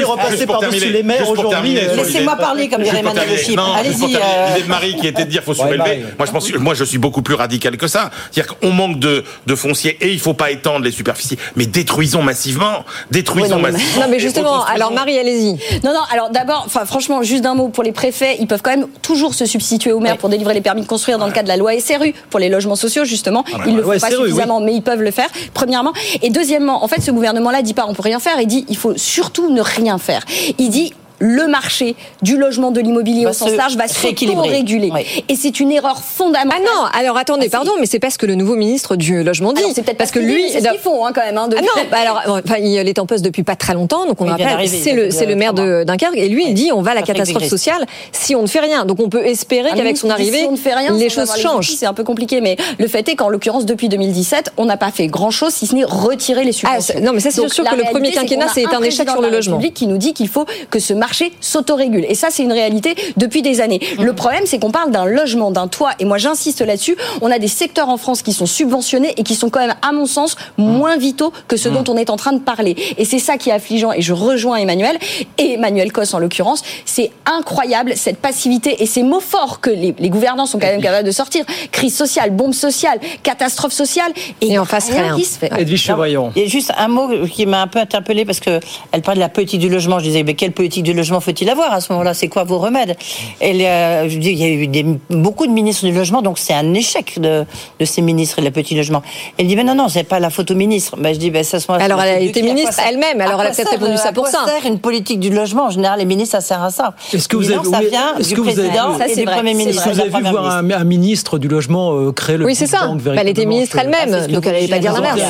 repasser par-dessus les maires aujourd'hui. Laissez-moi parler comme dirait Emmanuel Allez-y. L'idée de Marie qui était de dire faut surélever. Moi je pense moi je suis beaucoup plus radical que ça. C'est-à-dire qu'on manque de de foncier et il faut pas étendre les superficies, mais détruisons massivement, détruisons massivement. Non mais justement, alors Marie allez-y. Non non, alors d'abord enfin franchement juste d'un mot pour les préfets ils peuvent quand même toujours se substituer au maire pour délivrer les permis de construire dans le cadre de la loi SRU pour les logements sociaux, justement. Ah, ils ne le font pas suffisamment, mais ils peuvent le faire, premièrement. Et deuxièmement, en fait, ce gouvernement-là dit pas on peut rien faire, il dit il faut surtout ne rien faire. Il dit le marché du logement de l'immobilier au sens large va s'auto-réguler. Et c'est une erreur fondamentale. Ah non, alors attendez, ah, pardon, mais c'est pas ce que le nouveau ministre du logement dit. C'est peut-être parce que lui, c'est ce qu'ils font hein, quand même. Hein, ah non, bah alors, enfin, il est en poste depuis pas très longtemps, donc on rappelle, c'est le, c'est le maire de Dunkerque, et lui, il dit on va à la catastrophe sociale si on ne fait rien. Donc on peut espérer qu'avec son arrivée, on ne fait rien, les choses changent. C'est un peu compliqué, mais le fait est qu'en l'occurrence, depuis 2017, on n'a pas fait grand-chose, si ce n'est retirer les subventions. non, mais ça c'est sûr que le premier quinquennat, c'est un échec sur le logement. qui nous dit qu'il faut que ce marché s'autorégule et ça, c'est une réalité depuis des années. Mmh. Le problème, c'est qu'on parle d'un logement, d'un toit. Et moi, j'insiste là-dessus. On a des secteurs en France qui sont subventionnés et qui sont quand même, à mon sens, mmh. moins vitaux que ce dont mmh. on est en train de parler. Et c'est ça qui est affligeant. Et je rejoins Emmanuel et Emmanuel Cos en l'occurrence. C'est incroyable cette passivité et ces mots forts que les, gouvernants sont quand même capables de sortir. Crise sociale, bombe sociale, catastrophe sociale. Et, en face rien. Qui se fait. Edwige Il y a juste un mot qui m'a un peu interpellé parce que elle parle de la politique du logement. Je disais, mais quelle politique du logement faut-il avoir à ce moment-là? C'est quoi vos remèdes? Et euh, je dis, il y a eu des, beaucoup de ministres du logement, donc c'est un échec de, de, ces ministres et le petit logement. Elle dit, mais non, non, c'est pas la photo ministre. Ben, je dis, ben, ça se Alors elle a été ministre elle-même, alors elle a peut-être répondu ça pour ça. sert une politique du logement? En général, les ministres, ça sert à ça. Est-ce que vous avez, ça vient du président et du Premier ministre. Est-ce que vous avez vu voir un, ministre du logement euh, créer le Oui, c'est ça. Elle était ministre elle-même, donc elle n'allait pas dire l'inverse.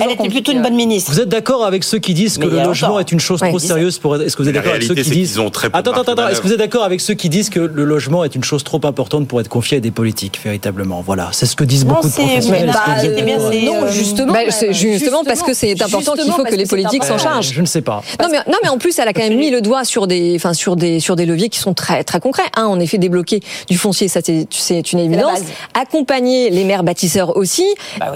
Elle était plutôt une bonne ministre. Vous êtes d'accord avec ceux qui disent que le logement est une chose trop sérieuse pour. Est-ce que vous êtes d'accord avec ceux qui disent. qu'ils ont très peu de attends, marge attends, de attends. Est-ce que vous êtes d'accord avec ceux qui disent que le logement est une chose trop importante pour être confié à des politiques, véritablement? Voilà, c'est ce que disent Non, beaucoup de professionnels. bah, bien, c'est, non, euh, justement. Bah, c'est justement parce que c'est important qu'il Justement faut que les politiques s'en chargent. Je ne sais pas. Non mais, non mais en plus elle a quand même mis le doigt sur des enfin sur des sur des leviers qui sont très très concrets. Un en effet débloquer du foncier ça c'est c'est une évidence. Accompagner les maires bâtisseurs aussi,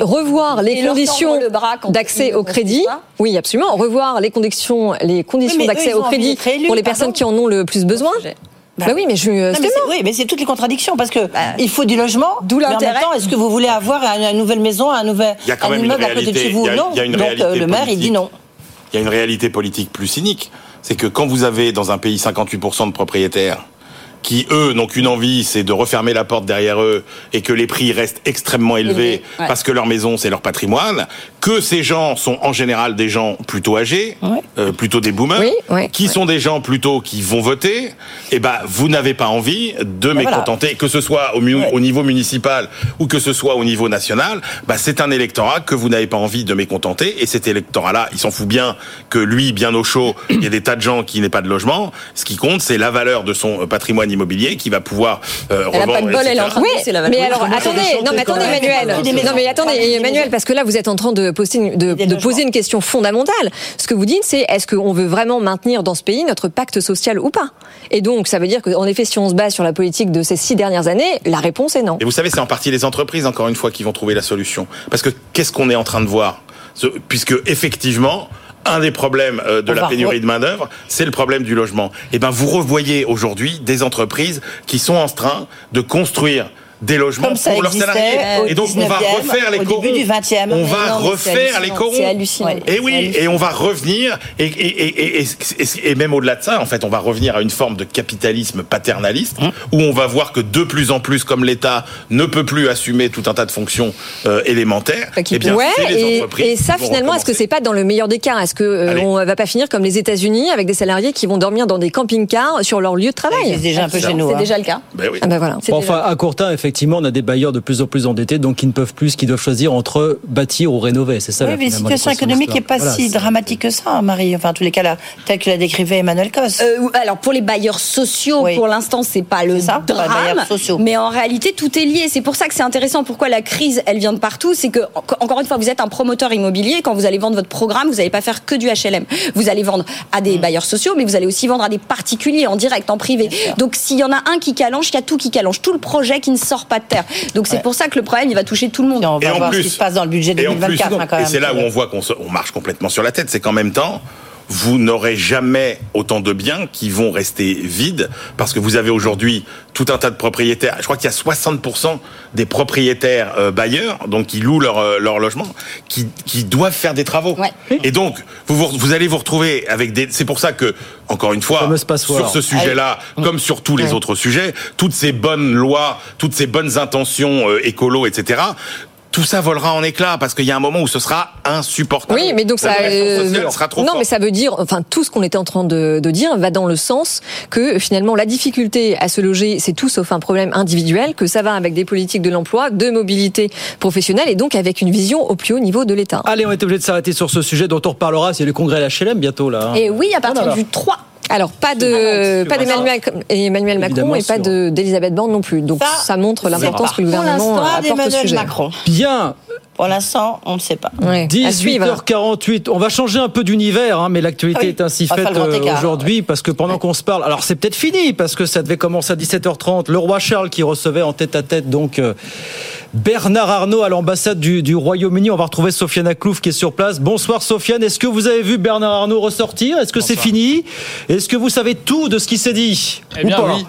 revoir Et les conditions le d'accès au crédit. Oui absolument. Revoir les conditions les conditions Oui, d'accès au crédit élus, pour les pardon. personnes qui en ont le plus besoin. Bah, oui mais je Non, mais Stéphane, c'est- oui, mais c'est toutes les contradictions parce que il faut du logement. D'où mais en même l'intérêt. temps, est-ce que vous voulez avoir une, une nouvelle maison, un nouvel Il y a quand un même une immeuble à côté de chez vous a- Non. Donc euh, le maire, il dit non. Il y a une réalité politique plus cynique. C'est que quand vous avez dans un pays 58% de propriétaires qui, eux, n'ont qu'une envie, c'est de refermer la porte derrière eux et que les prix restent extrêmement élevés ouais. parce que leur maison, c'est leur patrimoine, que ces gens sont en général des gens plutôt âgés, euh, plutôt des boomers, Oui, qui sont des gens plutôt qui vont voter, et ben vous n'avez pas envie de mécontenter, que ce soit au, au niveau municipal ou que ce soit au niveau national, bah, c'est un électorat que vous n'avez pas envie de mécontenter, et cet électorat-là, il s'en fout bien que lui, bien au chaud, il y a des tas de gens qui n'aient pas de logement. Ce qui compte, c'est la valeur de son euh, patrimoine immobilier qui va pouvoir euh, Elle a pas revendre. de bol, elle est en train de Oui, la mais alors attendez, non mais attendez Emmanuel, non mais attendez Emmanuel parce que là vous êtes en train de poser une, de, poser une question fondamentale. Ce que vous dites c'est est-ce qu'on veut vraiment maintenir dans ce pays notre pacte social ou pas? Et donc ça veut dire qu'en effet si on se base sur la politique de ces six dernières années, la réponse est non. Et vous savez, c'est en partie les entreprises, encore une fois, qui vont trouver la solution. Parce que qu'est-ce qu'on est en train de voir? Puisque, effectivement, un des problèmes euh, de On la pénurie re- de main-d'œuvre, c'est le problème du logement. Et ben, vous revoyez aujourd'hui des entreprises qui sont en train de construire des logements Comme ça pour leurs salariés. Et donc, on va 19e, refaire les au corons. début du 20e. On va c'est refaire les corons. C'est. Et C'est oui, et on va revenir, et, et, et, et, et- et même au-delà de ça, en fait, on va revenir à une forme de capitalisme paternaliste, Hein où on va voir que de plus en plus, comme l'État ne peut plus assumer tout un tas de fonctions euh, élémentaires, eh bien, ouais, c'est les et, entreprises et ça finalement, est-ce que c'est pas dans le meilleur des cas? Est-ce que euh, on va pas finir comme les États-Unis avec des salariés qui vont dormir dans des camping-cars sur leur lieu de C'est travail déjà un peu chez nous. C'est hein. déjà le cas. Ben oui. Ah ben voilà. C'est Bon, enfin, à court terme, effectivement, on a des bailleurs de plus en plus endettés, donc qui ne peuvent plus, qui doivent choisir entre bâtir ou rénover. C'est ça. Oui, la- mais la situation économique n'est pas Voilà, si dramatique que ça, Marie. Enfin, en tous les cas, là, tel que l'a décrivait Emmanuel Cos. Euh, alors pour les bailleurs sociaux, Oui. pour l'instant, c'est pas le ça, drame, mais en réalité tout est lié. C'est pour ça que c'est intéressant. Pourquoi la crise, elle vient de partout, c'est que en- encore une fois, vous êtes un promoteur immobilier. Quand vous allez vendre votre programme, vous n'allez pas faire que du HLM. Vous allez vendre à Mm. des bailleurs sociaux, mais vous allez aussi vendre à des particuliers en direct, en privé. Donc s'il y en a un qui calanche, il y a tout qui calanche, tout le projet qui ne sort pas de terre. Donc c'est Ouais. pour ça que le problème, il va toucher tout le monde. Et on Et va en voir plus- ce qui se passe dans le budget Et en plus, 2024 hein, et même. c'est là où on voit qu'on on marche complètement sur la tête, c'est qu'en même temps, vous n'aurez jamais autant de biens qui vont rester vides parce que vous avez aujourd'hui tout un tas de propriétaires. Je crois qu'il y a 60% des propriétaires euh, bailleurs, donc qui louent leur, euh, leur logement, qui, qui doivent faire des travaux. Ouais. Et donc, vous, vous, vous allez vous retrouver avec des. C'est pour ça que, encore une fois, sur ce sujet-là, comme sur tous les autres sujets, toutes ces bonnes lois, toutes ces bonnes intentions euh, écolo, etc. Tout ça volera en éclats parce qu'il y a un moment où ce sera insupportable. Oui, mais donc La ça. euh, sera trop non, forte. mais ça veut dire, enfin, tout ce qu'on était en train de, de dire va dans le sens que finalement la difficulté à se loger, c'est tout sauf un problème individuel, que ça va avec des politiques de l'emploi, de mobilité professionnelle et donc avec une vision au plus haut niveau de l'État. Allez, on est obligé de s'arrêter sur ce sujet dont on reparlera. C'est le congrès à l'HLM bientôt là. hein. Et oui, à partir Ah, là, là. du 3 Alors pas de Sur- pas d'Emmanuel Emmanuel Macron et pas d'Elisabeth Borne non plus. Donc ça, Ça, montre l'importance que le Pour gouvernement l'instant, apporte au d'Emmanuel sujet. Macron. Bien. Pour l'instant, on ne sait pas. Ouais, à suivre. 18h48. On va changer un peu d'univers, hein, mais l'actualité Oui, est ainsi faite euh, aujourd'hui parce que pendant qu'on se parle, alors c'est peut-être fini parce que ça devait commencer à 17h30. Le roi Charles qui recevait en tête à tête donc euh, Bernard Arnault à l'ambassade du, du Royaume-Uni. On va retrouver Sofiane Aklouf qui est sur place. Bonsoir Sofiane. Est-ce que vous avez vu Bernard Arnault ressortir? Est-ce que c'est fini? Est-ce que vous savez tout de ce qui s'est dit? Eh Ou bien pas? oui.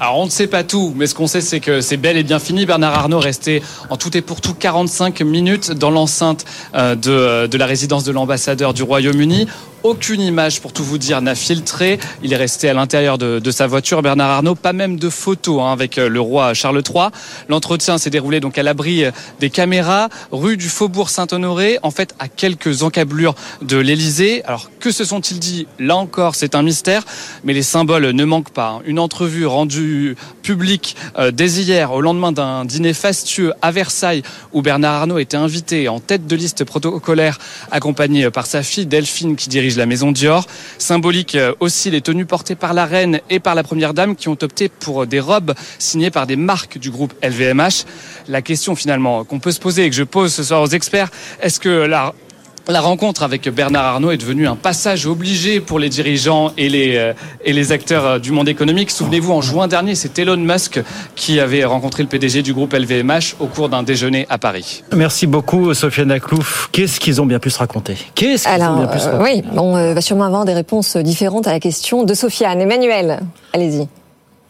Alors on ne sait pas tout, mais ce qu'on sait c'est que c'est bel et bien fini. Bernard Arnault restait en tout et pour tout 45 minutes dans l'enceinte euh, de, de la résidence de l'ambassadeur du Royaume-Uni. Aucune image, pour tout vous dire, n'a filtré. Il est resté à l'intérieur de, sa voiture. Bernard Arnault, pas même de photos hein, avec euh, le roi Charles III. L'entretien s'est déroulé donc à l'abri euh, des caméras, rue du Faubourg Saint-Honoré, en fait à quelques encablures de l'Élysée. Alors que se sont-ils dit Là encore, c'est un mystère, mais les symboles ne manquent pas. hein. Une entrevue rendue publique euh, dès hier, au lendemain d'un dîner fastueux à Versailles, où Bernard Arnault était invité en tête de liste protocolaire, accompagné par sa fille Delphine, qui dirigeait la maison Dior. Symbolique euh, aussi les tenues portées par la reine et par la première dame qui ont opté pour des robes signées par des marques du groupe LVMH. La question finalement qu'on peut se poser et que je pose ce soir aux experts, est-ce que la la rencontre avec Bernard Arnault est devenue un passage obligé pour les dirigeants et les, euh, et les acteurs euh, du monde économique. Souvenez-vous, en juin dernier, c'est Elon Musk qui avait rencontré le PDG du groupe LVMH au cours d'un déjeuner à Paris. Merci beaucoup, Sofiane Aklouf. Qu'est-ce qu'ils ont bien pu se raconter? Qu'est-ce qu'ils ont bien pu se euh, raconter? oui, on euh, va sûrement avoir des réponses différentes à la question de Sofiane. Emmanuel, allez-y.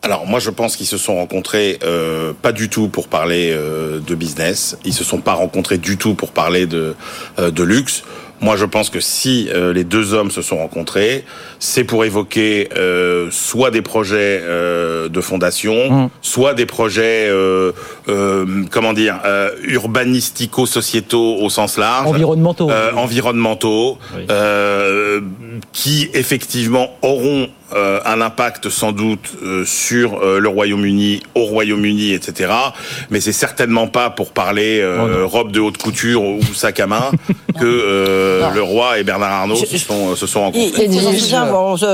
Alors moi je pense qu'ils se sont rencontrés euh, pas du tout pour parler euh, de business, ils se sont pas rencontrés du tout pour parler de euh, de luxe. Moi je pense que si euh, les deux hommes se sont rencontrés, c'est pour évoquer euh, soit des projets euh, de fondation, soit des projets euh, euh, comment dire euh, urbanistico-sociétaux au sens large, Environnementaux. Euh, environnementaux, euh, qui effectivement auront euh, un impact sans doute euh, sur euh, le Royaume-Uni, au Royaume-Uni, etc. Mais c'est certainement pas pour parler euh, robe de haute couture ou sac à main que euh, le roi et Bernard Arnault se sont, se sont rencontrés.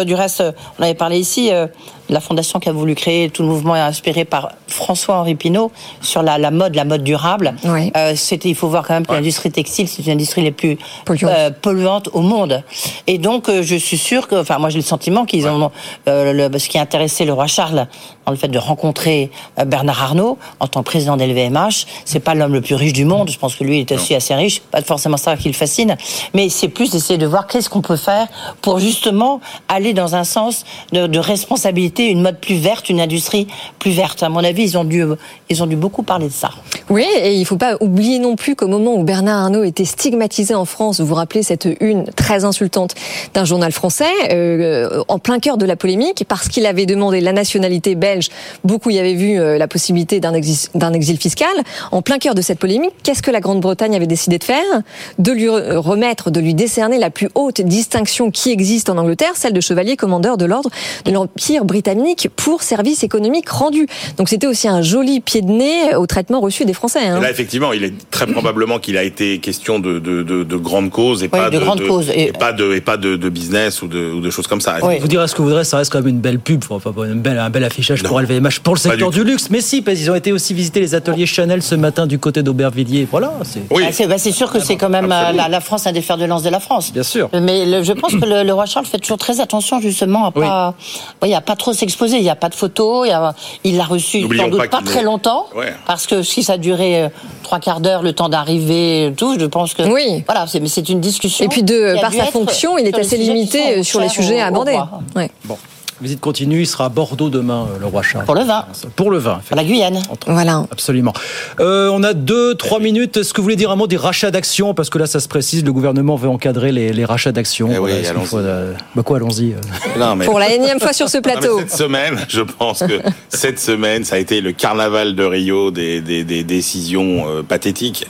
Du reste, on avait parlé ici, euh, la fondation qui a voulu créer tout le mouvement est inspiré par François-Henri Pinault sur la, la mode, la mode durable. Euh, c'était, il faut voir quand même que l'industrie textile, c'est une industrie les plus euh, polluantes au monde. Et donc, euh, je suis sûre que, enfin, moi, j'ai le sentiment qu'ils ont, euh, le, ce qui a intéressé le roi Charles dans le fait de rencontrer euh, Bernard Arnault en tant que président de LVMH, c'est pas l'homme le plus riche du monde. Je pense que lui, il est aussi assez riche. Pas forcément ça qui le fascine, mais c'est plus d'essayer de voir qu'est-ce qu'on peut faire pour justement aller dans un sens de, de responsabilité, une mode plus verte, une industrie plus verte. À mon avis, ils ont dû, ils ont dû beaucoup parler de ça. Oui, et il ne faut pas oublier non plus qu'au moment où Bernard Arnault était stigmatisé en France, vous vous rappelez cette une très insultante d'un journal français, euh, en plein cœur de la polémique, parce qu'il avait demandé la nationalité belge, beaucoup y avaient vu euh, la possibilité d'un exil, exil fiscal. En plein cœur de cette polémique, qu'est-ce que la Grande-Bretagne avait décidé de faire? De lui re- remettre, de lui décerner la plus haute distinction qui existe en Angleterre, celle de chevalier commandeur de l'ordre de l'Empire britannique pour service économique rendu. Donc c'était aussi un joli pied de nez au traitement reçu des Français. hein. Là, effectivement, il est très probablement qu'il a été question de, de, de, de grandes causes et pas de grandes causes. et, pas de et pas de, de business ou de, ou de choses comme ça. Vous direz ce que vous voudrez, ça reste quand même une belle pub, enfin, pas une belle, un bel affichage pour LVMH, pour le secteur du du, luxe. Mais si, parce qu'ils ont été aussi visiter les ateliers Chanel ce matin du côté d'Aubervilliers. Voilà, c'est. Ah, bah, sûr que c'est quand même euh, la, la France un des fers de lance de la France. Bien sûr. Mais le- je pense que le, le roi Charles fait toujours très attention justement à pas, oui, à pas trop s'exposer. Il n'y a pas de photos. Il, y a- il l'a reçu N'oublions sans doute pas très est- longtemps, Ouais. parce que si ça durait euh, trois quarts d'heure, le temps d'arriver, tout, je pense que Oui. Voilà, c'est mais c'est une discussion. Et puis de, par sa fonction, il est assez limité sur les sujets à au aborder. Ouais. Bon. Visite continue, il sera à Bordeaux demain, euh, le roi Charles. Pour le vin. Pour le vin. Pour la Guyane. Voilà. Absolument. Euh, on a deux, trois minutes. Est-ce que vous voulez dire un mot des rachats d'actions? Parce que là, ça se précise, le gouvernement veut encadrer les, les rachats d'actions. Eh oui, Voilà, allons-y. faut, euh, bah quoi, allons-y. Non, mais- Pour la énième fois sur ce Non, plateau. cette semaine, je pense que cette semaine, ça a été le carnaval de Rio des, des, des décisions euh, pathétiques.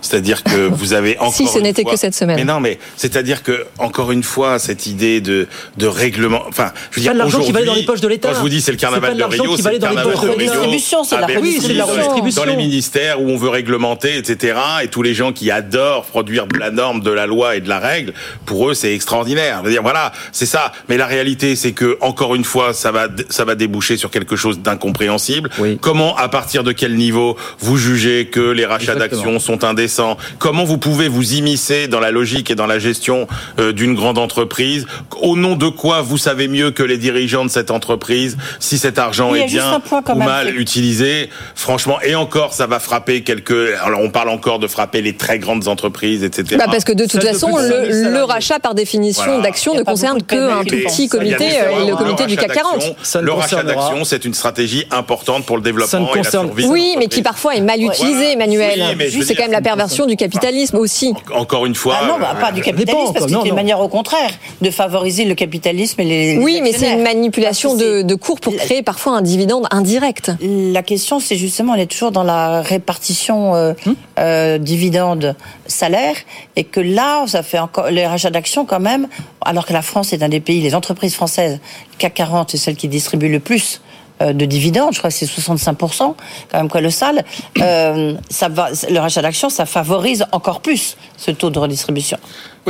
C'est-à-dire que vous avez encore Si, ce n'était que cette semaine. Mais non, mais c'est-à-dire que encore une fois, cette idée de de règlement, enfin, je veux dire, pas de l'argent qui va aller dans les poches de l'État. Quand je vous dis c'est le C'est carnaval pas de Rio, qui c'est va aller le dans les carnaval poches de Rio. l'État. Redistribution, c'est de la Ah, ben oui, redistribution. dans les- Redistribution. Dans les ministères où on veut réglementer, etc. Et tous les gens qui adorent produire de la norme, de la loi et de la règle, pour eux, c'est extraordinaire. Je veux dire, voilà, c'est ça. Mais la réalité, c'est que encore une fois, ça va, ça va déboucher sur quelque chose d'incompréhensible. Comment, à partir de quel niveau, vous jugez que les rachats d'actions sont indécents Comment vous pouvez vous immiscer dans la logique et dans la gestion euh, d'une grande entreprise? Au nom de quoi vous savez mieux que les dirigeants de cette entreprise si cet argent est bien ou même, mal utilisé? Franchement, et encore, ça va frapper quelques. Alors, on parle encore de frapper les très grandes entreprises, etc. Bah parce que de toute façon, plus de 5000 le, rachat par définition Voilà. d'actions Il y a ne concerne qu'un tout petit comité, euh, fois, le comité du CAC 40. d'actions, Ça ne Le rachat d'actions, c'est une stratégie importante pour le développement Ça ne et la concerne- survie. Oui, mais qui parfois est mal utilisé. Emmanuel. Oui, c'est quand même la perversion du capitalisme aussi. Encore une fois. Ah non, bah, euh, pas du dépend, capitalisme, parce que c'est une non. manière au contraire de favoriser le capitalisme et les. les Oui, mais c'est une manipulation de, de cours pour créer parfois un dividende indirect. La question, c'est justement, on est toujours dans la répartition euh, Hum euh, dividende-salaire, et que là, ça fait encore les rachats d'actions quand même, alors que la France est un des pays, les entreprises françaises, CAC 40, c'est celle qui distribue le plus euh, de dividendes, je crois que c'est 65%, quand même colossal. Euh, ça va, le rachat d'actions, ça favorise encore plus ce taux de redistribution.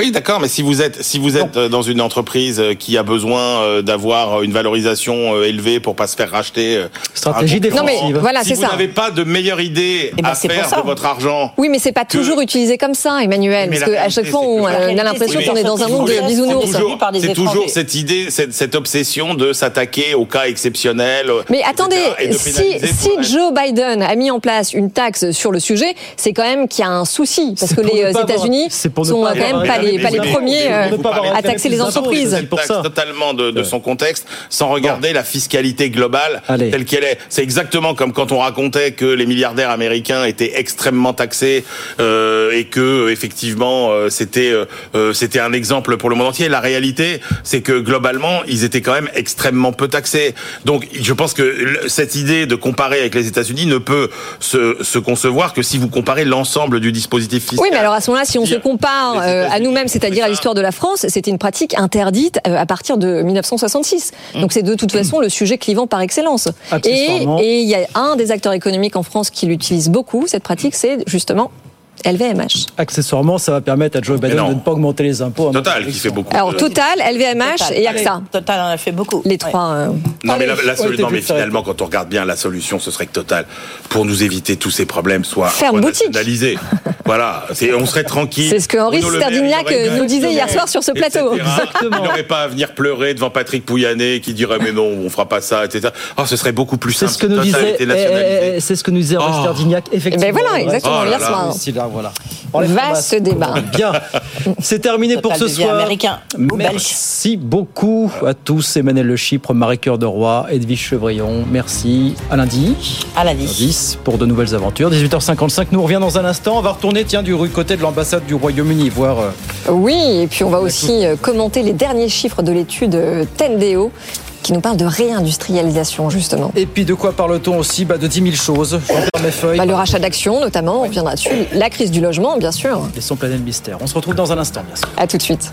Oui, d'accord, mais si vous êtes si vous êtes dans une entreprise euh, qui a besoin euh, d'avoir une valorisation euh, élevée pour pas se faire racheter, stratégie défensive. Non, mais voilà, si c'est vous ça. n'avez pas de meilleure idée Eh ben, à faire de votre argent, Oui, mais c'est pas que- toujours utilisé comme ça, Emmanuel. Mais parce qu'à chaque fois, on, euh, a l'impression qu'on est dans un monde de bisounours. C'est toujours, c'est toujours cette idée, cette, cette obsession de s'attaquer aux cas exceptionnels. Mais attendez, si, si. Joe Biden a mis en place une taxe sur le sujet, c'est quand même qu'il y a un souci. Parce que les euh, États-unis sont euh, quand même pas les, pas les premiers euh, à taxer les entreprises. Je taxe totalement de, de son contexte sans regarder la fiscalité globale telle qu'elle est. C'est exactement comme quand on racontait que les milliardaires américains étaient extrêmement taxés euh, et que euh, effectivement euh, c'était euh, euh, c'était un exemple pour le monde entier. La réalité, c'est que globalement, ils étaient quand même extrêmement peu taxés. Donc, je pense que cette idée de comparer avec les États-Unis ne peut se, se concevoir que si vous comparez l'ensemble du dispositif fiscal. Oui, mais alors à ce moment-là, si on se compare euh, à nous-mêmes, c'est-à-dire à l'histoire de la France, c'était une pratique interdite euh, à partir de 1966. Donc c'est de toute façon le sujet clivant par excellence. Et il y a un des acteurs économiques en France qui l'utilise beaucoup, cette pratique, c'est justement LVMH. Accessoirement, ça va permettre à Joe Biden de ne pas augmenter les impôts. Total, qui fait beaucoup. Alors de- Total, LVMH et AXA. Total en a fait beaucoup. Les trois. euh, Non mais, la, la non, finalement quand on regarde bien la solution ce serait que Total pour nous éviter tous ces problèmes soit boutique. nationalisé. voilà, c'est on serait tranquille. C'est ce que Henri Sterdignac aurait nous disait hier exactement, soir sur ce plateau. etc. Il n'aurait pas à venir pleurer devant Patrick Pouyanné qui dirait mais non on fera pas ça etc. Oh ce serait beaucoup plus C'est simple. ce que nous Total disait, eh, c'est ce que nous disait Henri Oh. Sterdignac, effectivement. Eh ben voilà, exactement, Voilà. Vaste débat. Bien. C'est terminé pour ce soir. américain ou belge. Merci beaucoup à tous. Emmanuel Le Chypre, Marie-Cœur de Roy, Edwige Chevrillon. Merci. À lundi. À lundi. Lundi, pour de nouvelles aventures. 18h55, nous on revient dans un instant. On va retourner, tiens, du côté de l'ambassade du Royaume-Uni, voir. euh, Oui, et puis on va aussi euh, commenter les derniers chiffres de l'étude euh, Tendeo qui nous parle de réindustrialisation justement. Et puis de quoi parle-t-on aussi? Bah, De 10 000 choses. Je mes feuilles. Bah, le rachat d'actions notamment, on reviendra dessus. La crise du logement, bien sûr. Laissons planer le mystère. On se retrouve dans un instant, bien sûr. À tout de suite.